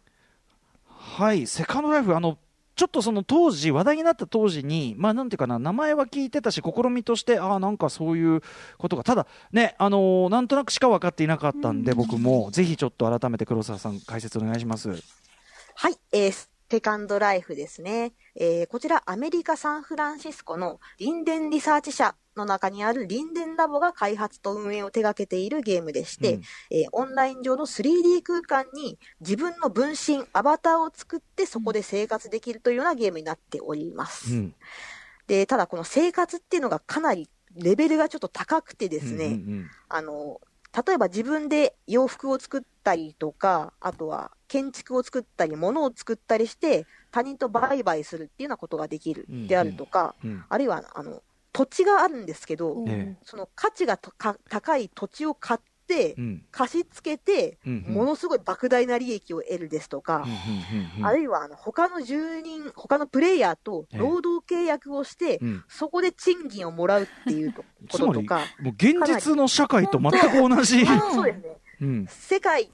はい、セカンドライフ、あの、ちょっとその当時、話題になった当時に、まあなんていうかな、名前は聞いてたし、試みとして、ああ、なんかそういうことが、ただね、あのーなんとなくしか分かっていなかったんで、僕も、ぜひちょっと改めて黒沢さん、解説お願いします。
はい、えーセカンドライフですね。えーこちらアメリカ・サンフランシスコのリンデンリサーチ社の中にあるリンデンラボが開発と運営を手掛けているゲームでして、
うん
えーオンライン上の 3D 空間に自分の分身、アバターを作ってそこで生活できるというようなゲームになっております。
うん。
で、ただこの生活っていうのがかなりレベルがちょっと高くてですね、
うんうん
あの、例えば自分で洋服を作ったりとか、あとは建築を作ったり、物を作ったりして、他人と売買するっていうようなことができる
うん。
であるとか、
うん。うん。
あるいは、あの、土地があるんですけど、
え
その価値が高い土地を買っ貸し付けて、
うんうん。
ものすごい莫大な利益を得るですとか、
うんうんうん
あるいはあの他の住人、他のプレイヤーと労働契約をして、
うん。
そこで賃金をもらうっていうと こととか、
もう現実の社会と全く同じ。
あそうですね。
うん。
世界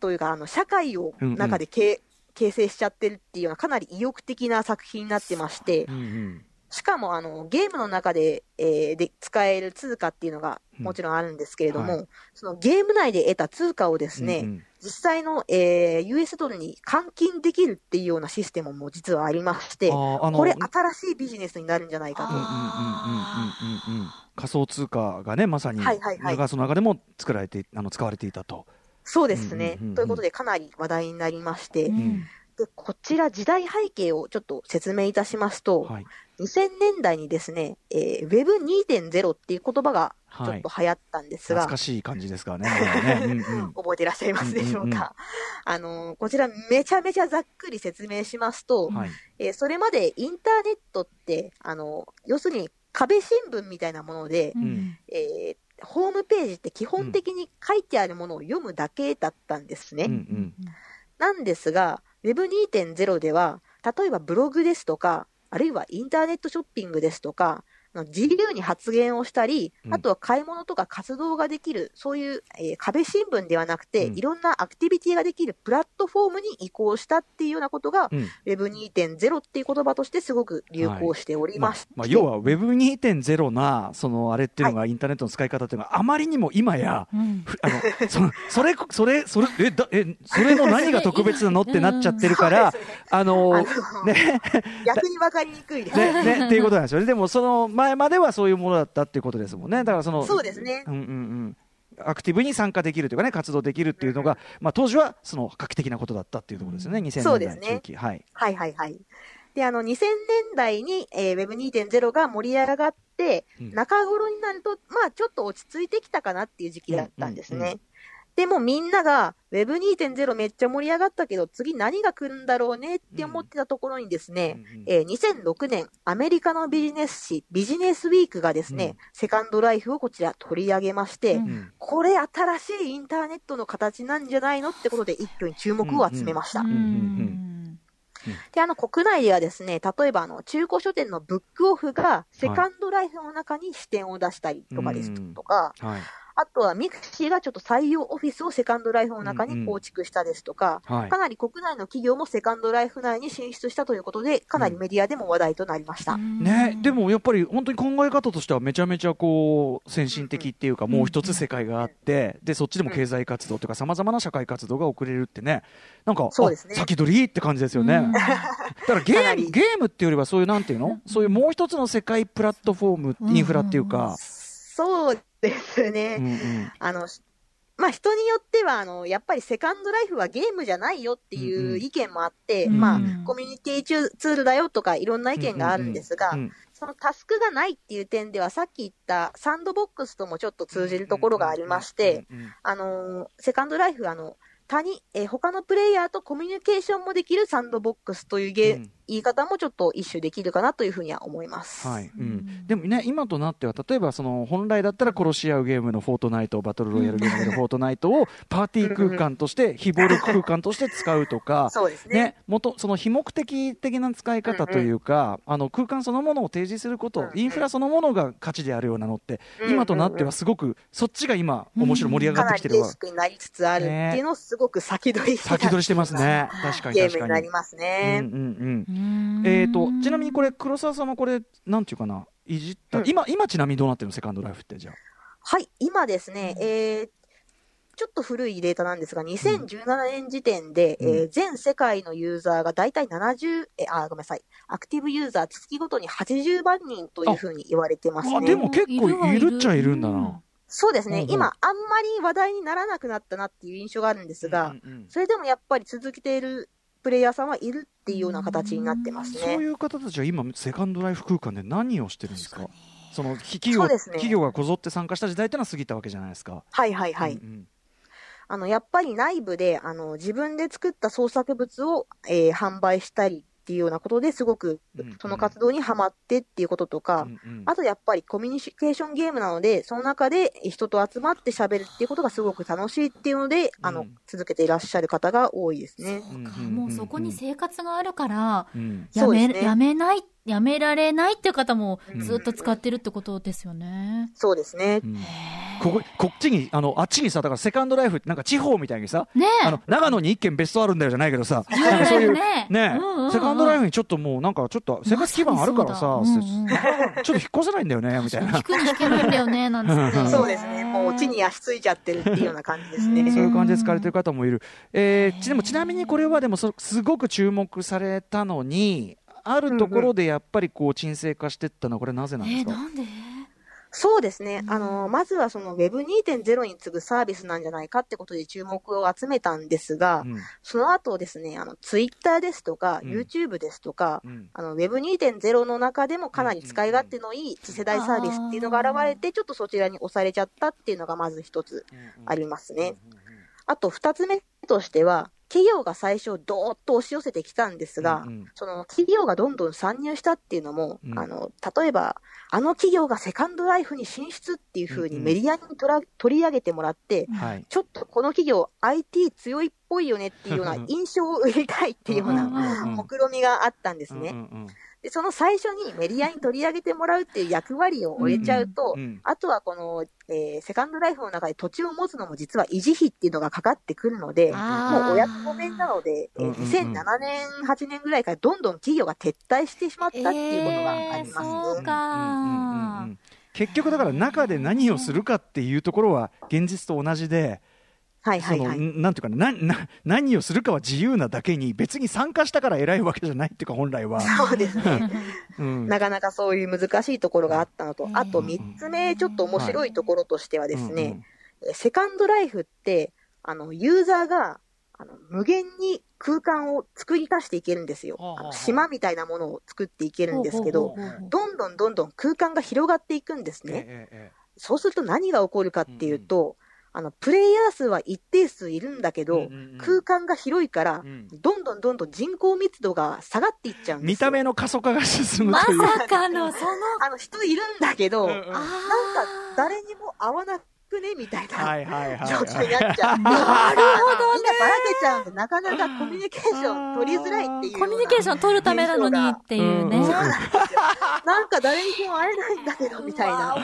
というか、あの、社会を
うんうん。
中で形,、形成しちゃってるっていうような、かなり意欲的な作品になってまして
う、ん
しかも、あの、ゲームの中で、えーで、使える通貨っていうのが
うん。
もちろんあるんですけれども、
は
そのゲーム内で得た通貨をですね、
うんうん。
実際の、えー US ドルに換金できるっていうようなシステムも実はありまして、これ新しいビジネスになるんじゃないかと。
うんうんうんうんうんうんうん。仮想通貨がねまさに
はいはいはい。
長その中でも作られてあの使われていたと。
そうですね、
うんうんうんうん。
ということでかなり話題になりまして、
うん。
でこちら時代背景をちょっと説明いたしますと、
はい
2000年代にですね、えー、Web2.0 っていう言葉がちょっと流行ったんですが、
懐かしい感じですからね。ねうんうん
覚えていらっしゃいますでしょうか。
うんうんうん
あのーこちらめちゃめちゃざっくり説明しますと、
はい
えーそれまでインターネットって、あのー要するに壁新聞みたいなもので、
ん
えーホームページって基本的に書いてあるものを読むだけだったんですね。
うんうん
なんですが、Web2.0 では、例えばブログですとか、あるいはインターネットショッピングですとか、自由に発言をしたり
う、ん。
あとは買い物とか活動ができる、そういう、えー壁新聞ではなくて、
うん。
いろんなアクティビティができるプラットフォームに移行したっていうようなことが、
うん。
Web2.0 っていう言葉としてすごく流行しており
まあ
まして、
まあ、要は Web2.0 なそのあれっていうのが、インターネットの使い方っていうのがあまりにも今や、
うん。
ふあのそのそれそれそれえだえそれの何が特別なのってなっちゃってるから、あのね。
逆に分かりにくいです。
ねねっていうことなんですよね。でもその前まではそういうものだったっていうことですもんね。だからその
そうですね
うんうんうん。アクティブに参加できるというかね活動できるっていうのが、まあ当時はその画期的なことだったっていうところですよね。2000
そうですね
年代中期、はい。
はいはいはい。で、あの、2000年代に、えー Web2.0 が盛り上がって、
うん
中頃になると、まあ、ちょっと落ち着いてきたかなっていう時期だったんですね。
うんうんう
でもみんなが Web2.0 めっちゃ盛り上がったけど、次何が来るんだろうねって思ってたところにですね、
うんうん
えー2006年、アメリカのビジネス誌、ビジネスウィークがですね、
うん。
セカンドライフをこちら取り上げまして、
うん。
うん
これ新しいインターネットの形なんじゃないのってことで一挙に注目を集めました。
うん
ん
で、あの、国内ではですね、例えば、あの、中古書店のブックオフが、セカンドライフの中に視点を出したりとかですとか、
はい。
あとはミクシーがちょっと採用オフィスをセカンドライフの中に構築したですとか、
はい。
かなり国内の企業もセカンドライフ内に進出したということで、かなりメディアでも話題となりました。
ね、でもやっぱり本当に考え方としてはめちゃめちゃこう先進的っていうか、もう一つ世界があって、でそっちでも経済活動というか、さまざまな社会活動が送れるってね、なんか、
そうですね。
あ先取りって感じですよね。
うん。
だからゲームゲームっていうよりは、そういうなんていうの、そういうもう一つの世界プラットフォーム、インフラっていうか、
そうですね。
うんうん。
あの、まあ、人によっては、あの、やっぱりセカンドライフはゲームじゃないよって
うん
いううん意見もあって、
うん
まあ
うん、
コミュニティツールだよとかいろんな意見があるんですが
うんうん、
そのタスクがないっていう点では、さっき言ったサンドボックスともちょっと通じるところがありまして、
うんうんうん
あの、セカンドライフ、あの、他に、えー他のプレイヤーとコミュニケーションもできるサンドボックスというゲー、
うん
言い方もちょっと一種できるかなというふうには思います。
はい。うん、でもね、今となっては、例えばその本来だったら殺し合うゲームのフォートナイト、バトルロイヤルゲームのフォートナイトをパーティー空間として、非暴力空間として使うとか、
そうですね。
ね、元その非目的的な使い方というか、あの空間そのものを提示すること、
うん。うん
インフラそのものが価値であるようなのって、
うん。うんうん
今となってはすごく、そっちが今、面白い、盛り上がってきてるわ。
シックになりつつあるっていうのをすごく先取りしてた
先取りしてますね、確かに
ゲー
確かに。
ムになりますね。
うんうんうん
うん
えー、とちなみにこれ、黒沢さんはこれ、なんていうかな、いじった、
うん。
今、今ちなみにどうなってるの、セカンドライフって、じゃあ？
はい、今ですね、えー、ちょっと古いデータなんですが、2017年時点で、
うん。
えー全世界のユーザーが大体70、え、あ、ごめんなさい、アクティブユーザー月ごとに80万人というふうに言われてますね。
あでも結構いるっちゃいるんだな。
そうですね、
うんうん。
今、あんまり話題にならなくなったなっていう印象があるんですが、
うんうんうん。
それでもやっぱり続けているプレイヤーさんはいるっていうような形になってますね。
そういう方たちは今、セカンドライフ空間で何をしてるんですか？その企業
ね
企業がこぞって参加した時代ってのは過ぎたわけじゃないですか。
はいはいはい。
うん
あの、やっぱり内部で、あの、自分で作った創作物を、えー販売したりっていうようなことですごく
うん、
その活動にハマってっていうこととか、
うんうん。
あとやっぱりコミュニケーションゲームなので、その中で人と集まって喋るっていうことがすごく楽しいっていうので、あの
うん、
続けていらっしゃる方が多いですね。
そうか。もうそこに生活があるから、
うん。
やめ、やめない、やめられないっていう方も
うん
ずっと使ってるってことですよね。
そうですね。
うんこここっちにあのあっちにさだからセカンドライフってなんか地方みたいにさ
ねえ。
あの長野に一軒別荘あるんだよじゃないけどさなんかそういう
ね
ね
うんうんうん
セカンドライフにちょっともうなんかちょっと生活基盤あるからさ、
まうんうん
ちょっと引っ越せないんだよねみたいな
聞くに引けないんだよね、なんつって。
そうですね。もう地に足ついちゃってるっていうような感じですね。
うん
そういう感じで使われてる方もいる。えーちでもちなみにこれはでもそすごく注目されたのに、あるところでやっぱりこう鎮静化していったのはこれなぜなんですか？
えーなんで？
そうですね。あの、まずはその Web2.0 に次ぐサービスなんじゃないかってことで注目を集めたんですが、
うん。
その後ですね、あの、Twitter ですとか、
うん。
YouTube ですとか、
うん。
あの、Web2.0 の中でもかなり使い勝手のいい次世代サービスっていうのが現れて、ちょっとそちらに押されちゃったっていうのがまず一つありますね。あと二つ目としては、企業が最初どーっと押し寄せてきたんですが、
うんうん。
その企業がどんどん参入したっていうのも、
うん。
あの、例えば、あの企業がセカンドライフに進出っていう風に
うんうん。
メディアに取ら取り上げてもらって、
はい。
ちょっとこの企業 IT 強いっぽいよねっていうような印象を売りたいっていうような
うん
目論みがあったんですね。で、その最初にメディアに取り上げてもらうっていう役割を終えちゃうと、あとはこの、えーセカンドライフの中で土地を持つのも実は維持費っていうのがかかってくるので、もうお役御免なので、えー
うんうんうん。
2007年、8年ぐらいからどんどん企業が撤退してしまったっていうことがありますね。
えーそうか。
うん。結局だから中で何をするかっていうところは現実と同じで、
はいはいはい。
なんていうかななな何をするかは自由なだけに別に参加したから偉いわけじゃないっていうか本来は。
そうですね。
うん
なかなかそういう難しいところがあったのと
う、ん
あと3つ目、ちょっと面白いところとしてはですね、
うんうん
えーセカンドライフって、あの、ユーザーが、あの、無限に空間を作り足していけるんですよ。
はあ
の島みたいなものを作っていけるんですけどどんどんどんどん空間が広がっていくんですね。そうすると何が起こるかっていうと、あの、プレイヤー数は一定数いるんだけど、
うんうんうん
空間が広いから、
うん
どんどんどんどん人口密度が下がっていっちゃうんですよ。
見た目の過疎化が進む
ま
という。
さかの、その、
あの、人いるんだけど、
うんうん
なんか誰にも会わなくねみたいな。状況になっちゃって、
なるほどね。
みんなばらけちゃう。んで、なかなかコミュニケーション取りづらいっていう。
コミュニケーション取るためなのにっていうね。
うん
そうなん。ですよ。なんか誰にも会えないんだけど、みたいな。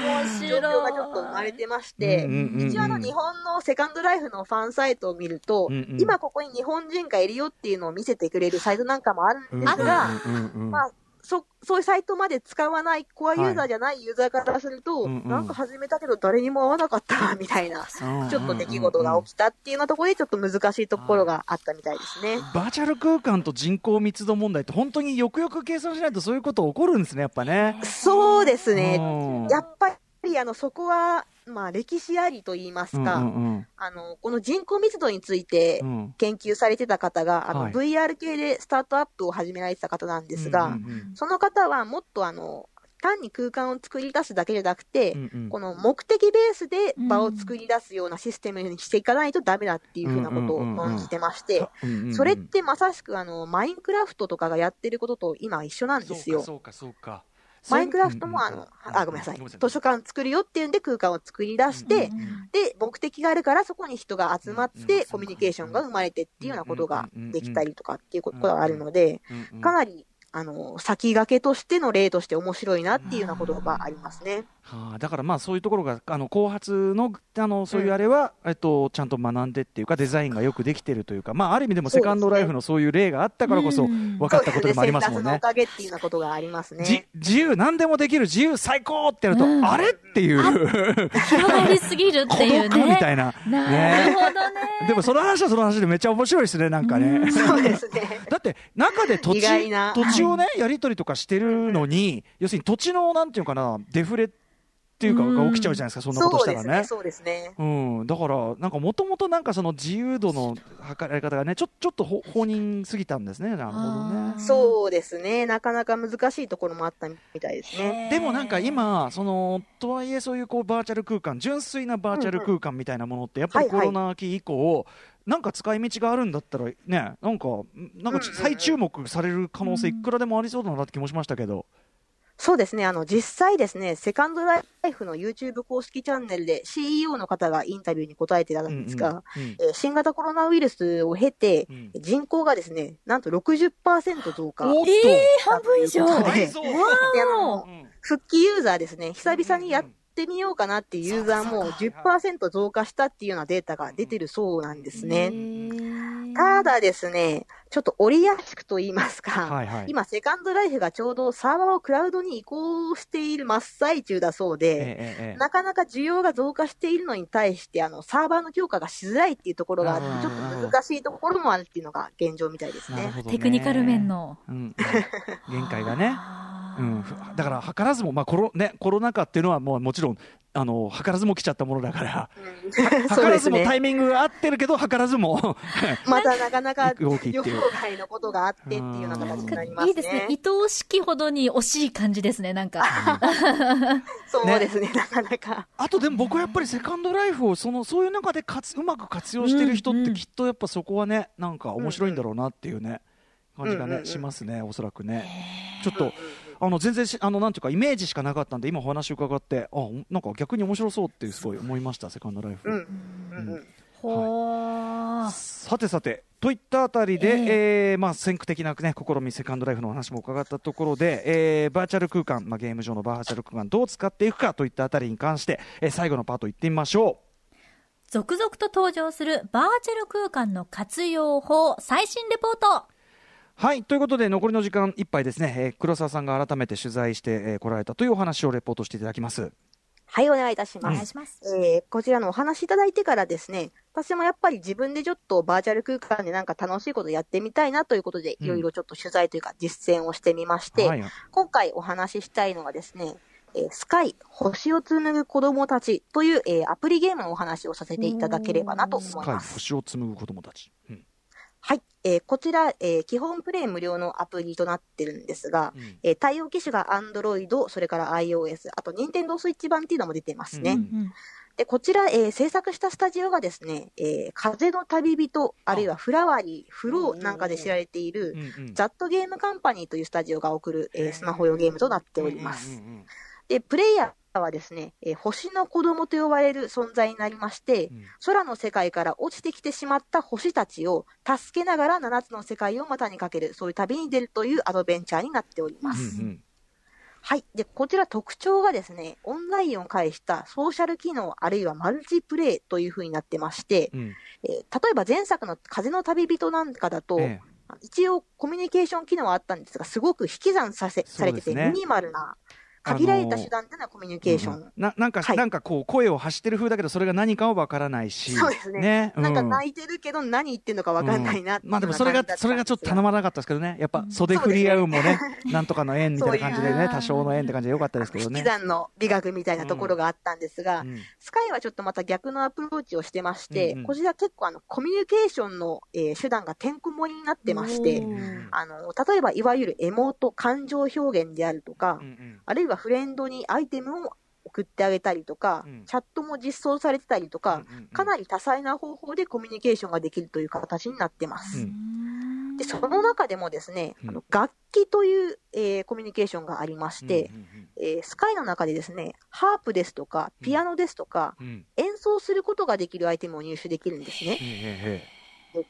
状況がちょっと生まれてまして、一応あの日本のセカンドライフのファンサイトを見ると、
うんうん。
今ここに日本人がいるよっていうのを見せてくれるサイトなんかもあるんですが、まあ、そ、そういうサイトまで使わないコアユーザーじゃないユーザーからすると、
うんうん
なんか始めたけど誰にも会わなかったみたいな、ちょっと出来事が起きたっていうようなところでちょっと難しいところがあったみたいですね。
バーチャル空間と人口密度問題って本当によくよく計算しないとそういうこと起こるんですね、やっぱね。
そうですね。
うん
やっぱりあの、そこは、まあ歴史ありと言いますか、
うんうん
あの、この人口密度について
うん。うん
研究されてた方が、あの、
はい。
VR 系でスタートアップを始められてた方なんですが、
うんうん
その方はもっとあの、単に空間を作り出すだけじゃなくて、
うんうん。
この目的ベースで場を作り出すようなシステムにしていかないとダメだっていうふうなことを論じてまして、
うんうんうん。
それってまさしくあの、マインクラフトとかがやってることと今一緒なんですよ。
そうかそうか。
マインクラフトもあの、あ、ごめんなさい。図書館作るよっていうんで空間を作り出して、で、目的があるからそこに人が集まってコミュニケーションが生まれてっていうようなことができたりとかっていうことがあるので、かなり、あの、先駆けとしての例として面白いなっていうようなことがありますね。
はあ、だからまあそういうところがあの後発のあのそういうあれは、えっと、ちゃんと学んでっていうかデザインがよくできてるというか、まあ、ある意味でもセカンドライフのそういう例があったからこそ
うん
分かったことでもありますもんね
ね。お。かげっていうようなことがあります
じ
ね。
自由何でもできる自由最高ってやると、
うん
あれっていう
広がりすぎるっていう
孤独みた
ね。
いな。
なるほどね。
でもその話はその話でめっちゃ面白いですねなんかね。
そうですね。
だって中で土地土地をね、やり取りとかしてるのに、要するに土地のなんていうかなデフレっていうか
うん
が起きちゃうじゃないですか、そんなことしたらね。
そうですね。
うん、だから、なんかもともとなんかその自由度の測られ方がね、ちょちょっとほ放任すぎたんですね、なるほどね。
そうですね。なかなか難しいところもあったみたいですね。
でもなんか今、そのとはいえそういうこうバーチャル空間、純粋なバーチャル空間みたいなものって、やっぱりコロナ期以降、なんか使い道があるんだったらね、なんか、なんか
うんうん
再注目される可能性いくらでもありそうだなって気もしましたけど。
そうですね。あの、実際ですね、セカンドライフの YouTube 公式チャンネルで CEO の方がインタビューに答えてたんですが、
うんうん
えー新型コロナウイルスを経て、
うん。
人口がですね、なんと60%増加。
おっと、
半分以上。
で復帰ユーザーですね、久々にやってみようかなっていうユーザーも10%増加したっていうようなデータが出てるそうなんですね。ただですね、ちょっと折りやすくと言いますか、
はいはい。
今、セカンドライフがちょうどサーバーをクラウドに移行している真っ最中だそうで、
ええええ
なかなか需要が増加しているのに対して、あの、サーバーの強化がしづらいっていうところがあって、ちょっと難しいところもあるっていうのが現状みたいですね。
ね
テクニカル面の。
うんうん限界がね。うん、ふだから図らずも、まあコロね、コロナ禍っていうのはもうもちろんあの図らずも来ちゃったものだから、
うん。
図らずもタイ
ね。
ミングが合ってるけど図らずも。
またなかなか
動きっていう。
予報外のことがあってっていうような形になりますね。
いいですね。愛おしきほどに惜しい感じですね、なんか。
そうですね、なかなか。
あとでも僕はやっぱりセカンドライフをそのそういう中でかつうまく活用してる人ってきっとやっぱそこはねなんか面白いんだろうなっていうね感じが
うんうん。うん
ねしますねおそらくね。ちょっとあの全然しあのなんていうかイメージしかなかったんで今お話伺ってあなんか逆に面白そうってすごい思いましたセカンドライフ、
うん。うんうん
ほー。
さてさてといったあたりで、
え
えーまあ、先駆的な、ね、試み、セカンドライフのお話も伺ったところで、えーバーチャル空間、まあ、ゲーム上のバーチャル空間、どう使っていくかといったあたりに関して、えー最後のパート行ってみましょ
続々と登場するバーチャル空間の活用法最新レポート
う。はいということで、残りの時間いっぱいですね、えー黒沢さんが改めて取材して、えー来られたというお話をレポートしていただきます。
はい、お願いいたし
お
ます。
願いします。
えーこちらのお話いただいてからですね、私もやっぱり自分でちょっとバーチャル空間でなんか楽しいことやってみたいなということで、
うん
いろいろちょっと取材というか実践をしてみまして、
はい
今回お話ししたいのはですね、えースカイ、星を紡ぐ子供たちという、えーアプリゲームのお話をさせていただければなと思います。
星を紡ぐ子供たち。うん
はい。えーこちら、えー基本プレイ無料のアプリとなってるんですが、
うん。
えー対応機種が Android、それから iOS、あと Nintendo Switch 版っていうのも出てますね。
うん
うん。
で、こちら、えー制作したスタジオがですね、えー風の旅人、あ。るいはフラワリー、フローなんかで知られている、
うんうん。
ザットゲームカンパニーというスタジオが送る、えースマホ用ゲームとなっております。で、プレイヤーはですね、えー星の子供と呼ばれる存在になりまして、
うん。
空の世界から落ちてきてしまった星たちを助けながら7つの世界を股にかける、そういう旅に出るというアドベンチャーになっております。
うん
はい。で、こちら特徴がですね、オンラインを介したソーシャル機能あるいはマルチプレイという風になってまして、
うん。うん
えー例えば前作の風の旅人なんかだと、
え
一応コミュニケーション機能はあったんですが、すごく引き算させされてて、ミニマルな、限られた手段でのコミュニ
え
ケーション。
ななんか、
はい。
なんかこう声を発してる風だけどそれが何かはわからないし。
そうですね。なんか
うん
泣いてるけど何言ってんのかわかんないなっていう
うん。まあでもそれがそれがちょっと頼まなかったですけどね。やっぱ袖振り合うもねなんとかの縁みたいな感じでね多少の縁って感じでよかったですけどね。
引き算の美学みたいなところがあったんですが、
うん。
スカイはちょっとまた逆のアプローチをしてまして、
うんうん。
こちら結構あのコミュニケーションの、えー手段がてんこ盛りになってまして、
うん
あの、例えばいわゆるエモート、感情表現であるとか、
うんうん。
あるいはフレンドにアイテムを送ってあげたりとか、
うん。
チャットも実装されてたりとか、
うんうんうん。
かなり多彩な方法でコミュニケーションができるという形になってます。
うん。
で、その中でもですね、
うん。
あの楽器という、えーコミュニケーションがありまして、
うんうん
えースカイの中でですね、ハープですとか、ピアノですとか、
うん。うん
演奏することができるアイテムを入手できるんですね。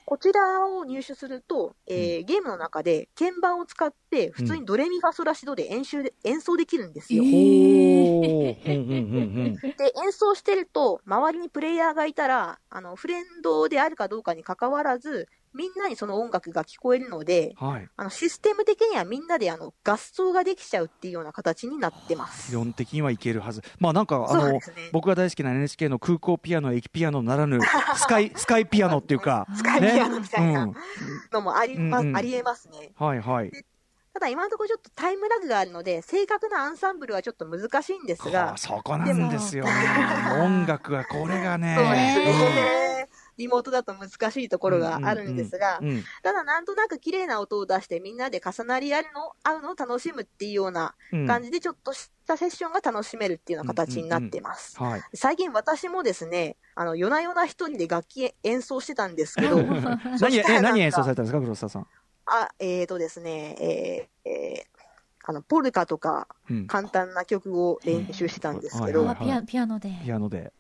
こちらを入手すると、えーゲームの中で鍵盤を使って、普通にドレミファソラシドで演習で演奏できるんですよ。
え
ええほうほううんうんうん。
で、演奏してると、周りにプレイヤーがいたら、あの、フレンドであるかどうかに関わらず、みんなにその音楽が聞こえるので、
うんはい。
あの、システム的にはみんなであの、合奏ができちゃうっていうような形になってます。
理論的にはいけるはず。まあなんかあの
ね。
僕が大好きな NHK の空港ピアノ駅ピアノならぬ スカイスカイピアノっていうか
スカイピアノみたいな
ね。
のもありま、
うんうん。
ありえますね。
はいはい。
ただ今のところちょっとタイムラグがあるので、正確なアンサンブルはちょっと難しいんです
は
が。
あ、そこなんですよ。ね音楽はこれがね。
そうです
ね。
ね。リモートだと難しいところがあるんですが、
うん。うん
ただなんとなく綺麗な音を出してみんなで重なり合うの合うのを楽しむっていうような
うん。
感じでちょっとしたセッションが楽しめるっていうような形になってます。
はい。
最近私もですね、あの、夜な夜な一人で楽器演奏してたんですけど、そ
何何演奏されたんですか黒沢さん。
あ、えーとですね、えーえーあの、ポルカとか
うん。
簡単な曲を練習してたんですけど、
うんはい。
あピアピアノで。
ピアノで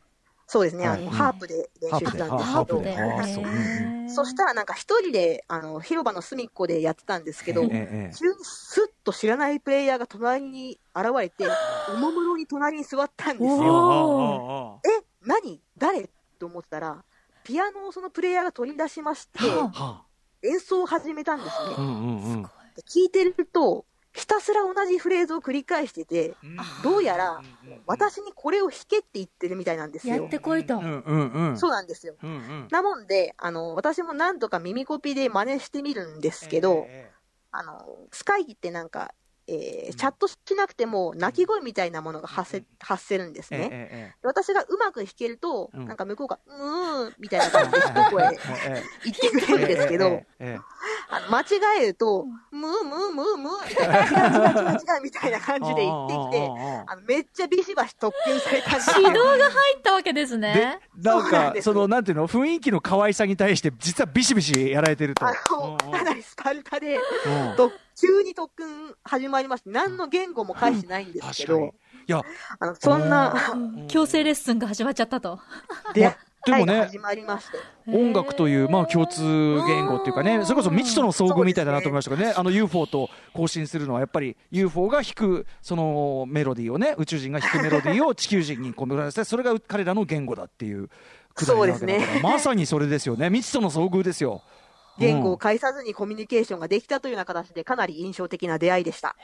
そうですね、あの、ハープで練習してたんですけど。
ハープで、あハープで。あそ
したらなんか一人で、あの、広場の隅っこでやってたんですけど、急にスッと知らないプレイヤーが隣に現れて、おもむろに隣に座ったんです
お
よ。
ー。
え、何？誰？と思ってたら、ピアノをそのプレイヤーが取り出しまして、
は
は
演奏を始めたんですね。聞いてると、ひたすら同じフレーズを繰り返してて、どうやら私にこれを弾けって言ってるみたいなんですよ
やっ。てこいと
う。んうんうん
そうなんですよ。なもんで、あの、私も何とか耳コピで真似してみるんですけど、
え
あの、スカイってなんか、えーチャットしなくても鳴き声みたいなものが発せ、発せるんです
えええ
ね。
え
で私がうまく弾けると、
うん。
なんか向こうが、うーん、みたいな感じで一声
ええ
言ってくれるんですけど、間違えると、ムームームームーみたいな、違う違う違う違うみたいな感じで言ってきて、あのめっちゃビシバシ特訓されたんです
指導が入ったわけです
で
ね。
なんかそのなんていうの雰囲気の可愛さに対して実はビシビシやられてると。
あの、
うん
かなりスパルタで、
うん。
と急に特訓始まりまして、何の言語も返してないんですけ
確かに。
ど、
いや。
あの、そんな、
強制レッスンが始まっちゃったと。
出会
でもね
始まりまして。
音楽という、まあ、共通言語っていうかね、それこそ未知との遭遇みたいだなと思いましたけどね、あの UFO と交信するのは、やっぱり UFO が弾くそのメロディーをね、宇宙人が弾くメロディーを地球人に込めらせて、それが彼らの言語だっていうくだりなわけだから
そうですね。
まさにそれですよね、未知との遭遇ですよ。
言語を介さずにコミュニケーションができたというような形で、かなり印象的な出会いでした。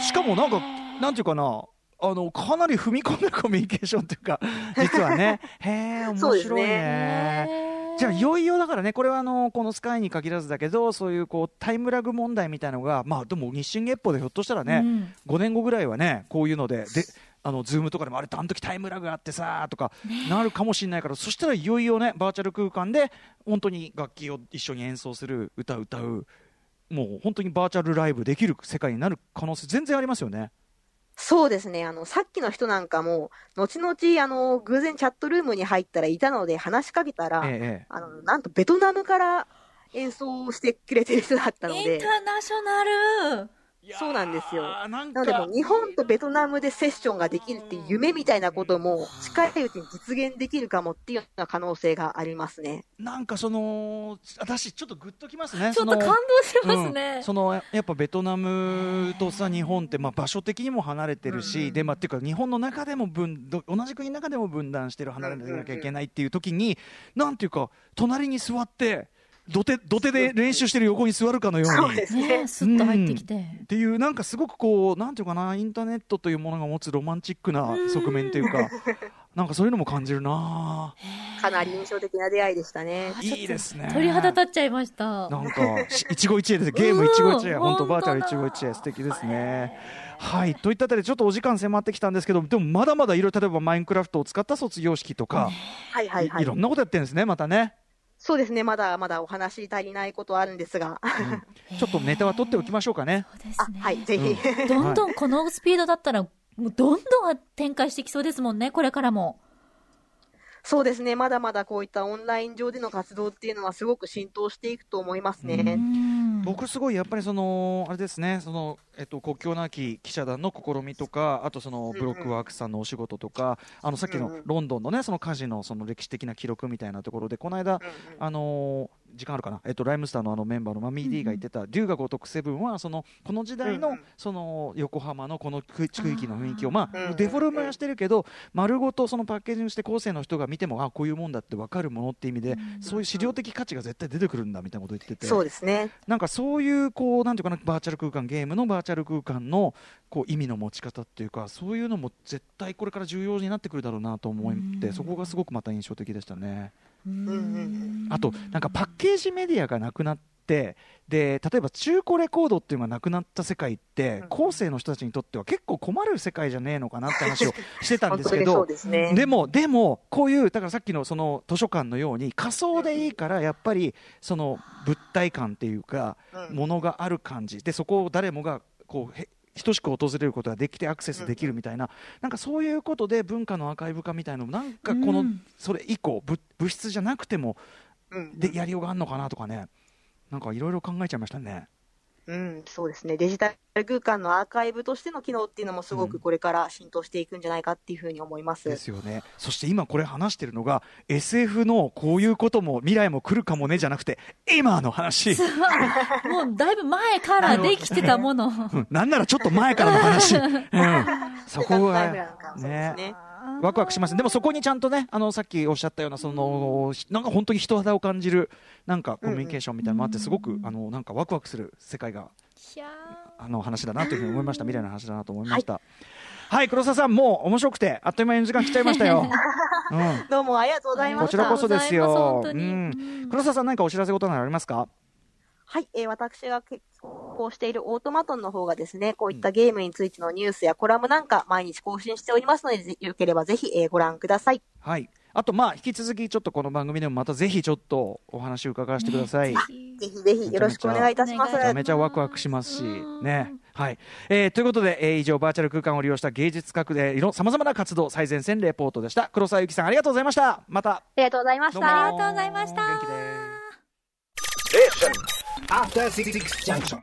しかもなんか、なんていうかな、あの、かなり踏み込んだコミュニケーションっていうか、実はね、へえ、面
そうです
白いね。じゃあ、いよいよだからね、これはあのこのスカイに限らずだけど、そういうこうタイムラグ問題みたいなのが、まあ、でも日進月歩でひょっとしたらね、
うん
5年後ぐらいはね、こういうので、であのズームとかでもあれ、あの時タイムラグあってさとかなるかもしれないから、そしたらいよいよね、バーチャル空間で、本当に楽器を一緒に演奏する、歌う歌う、もう本当にバーチャルライブできる世界になる可能性、全然ありますよね。
そうですね。あの、さっきの人なんかも、後々、あの、偶然チャットルームに入ったらいたので話しかけたら、
ええええ
あの、なんとベトナムから演奏をしてくれてる人だったので
インタ、ーナショナル。
そうなんですよ。
な
ので日本とベトナムでセッションができるっていう夢みたいなことも近いうちに実現できるかもっていうような可能性がありますね。
なんかその私ちょっとグッときますね。
ちょっと感動しますね。
うん。そのやっぱベトナムとさ日本ってまあ場所的にも離れてるし、
うん。うん
でまあっていうか日本の中でも分ど同じ国の中でも分断してる離れなきゃいけないっていう時に、なんていうか隣に座って土手土手で練習してる横に座るかのように
そうで。すね。
ねスッと入ってきて。
っていうなんかすごくこうなんていうかなインターネットというものが持つロマンチックな側面というか なんかそういうのも感じるな
かなり印象的な出会いでしたね。
いいですね
鳥肌立っちゃいました。
なんか、し一期一会です。ゲーム一期一会。
うん
本当バーチャル一期一会。素敵ですね。はい。といったあたりで、ちょっとお時間迫ってきたんですけど、でもまだまだいろいろ、例えばマインクラフトを使った卒業式とか、
はいはいはいい。
いろんなことやってるんですね、またね。
そうですね。まだまだお話足りないことはあるんですが。
ちょっとネタは取っておきましょうかね。
そうですね。
あはい、ぜひ。
どんどんこのスピードだったら、もうどんどん展開してきそうですもんね、これからも。
そうですね。まだまだこういったオンライン上での活動っていうのはすごく浸透していくと思いますね。
うん
僕すごいやっぱりそのあれですねそのえっと国境なき記者団の試みとかあとそのブロックワークさんのお仕事とかあのさっきのロンドンのねその火事のその歴史的な記録みたいなところでこの間あのー時間あるかな、えっと、ライムスターのあのメンバーのマミー D が言ってた、龍が如くセブンはそのこの時代の,、その横浜のこの区区域の雰囲気を、まあ、デフォルメはしてるけど丸ごとそのパッケージにして後世の人が見てもあこういうもんだって分かるものって意味で、そういう資料的価値が絶対出てくるんだみたいなこと言ってて。
そうですね。
なんかそういうこうなんていうかなバーチャル空間ゲームのバーチャル空間のこう意味の持ち方っていうかそういうのも絶対これから重要になってくるだろうなと思ってそこがすごくまた印象的でしたね。あとなんかパッケージメディアがなくなってで例えば中古レコードっていうのがなくなった世界って
うん。
後世の人たちにとっては結構困る世界じゃねえのかなって話をしてたん
本
ですけど
ね。
でも、でも、こういう、だからさっきのその図書館のように、仮想でいいから、やっぱり、その物体感っていうか、
うん。
ものがある感じ、で、そこを誰もが、こう、へ等しく訪れることができてアクセスできるみたいな、なんかそういうことで文化のアーカイブ化みたいなのも、なんかこの、
うん。
それ以降、物物質じゃなくても、
うん。
で、やりようがあるのかなとかね、なんかいろいろ考えちゃいましたね。
うん、そうですね。デジタル空間のアーカイブとしての機能っていうのもすごくこれから浸透していくんじゃないかっていうふうに思います。
ですよね。そして今これ話してるのが、SF のこういうことも未来も来るかもねじゃなくて、今の話。
もうだいぶ前からできてたもの。
うんなんならちょっと前からの話、うん、そこが
ね。
ワクワクしますでもそこにちゃんとねあのさっきおっしゃったようなそのなんか本当に人肌を感じるなんかコミュニケーションみたいなのもあってすごくあのなんかワクワクする世界があの話だなというふうに思いました。未来の話だなと思いました。はい、黒沢さんもう面白くてあっという間に時間来ちゃいましたよ、うん。
どうもありがとうございました。
こちらこそですよ。
う
ん。黒沢さん何かお知らせ事などありますか？
はい、えー私が結構しているオートマトンの方がですね、こういったゲームについてのニュースやコラムなんか毎日更新しておりますので、ぜよければぜひ、えーご覧ください。
はい。あとまあ引き続きちょっとこの番組でもまたぜひちょっとお話を伺わせてください。
ー
ぜひぜひよろしくお願いいたします。
めちゃめちゃ
ワクワクしますし
うん
ね。はい。えーということで、えー以上バーチャル空間を利用した芸術各でいろさまざまな活動最前線レポートでした。黒沢ゆきさんありがとうございました。また
ありがとうございました。
ありがとうございました
元気です。
after 66 junction.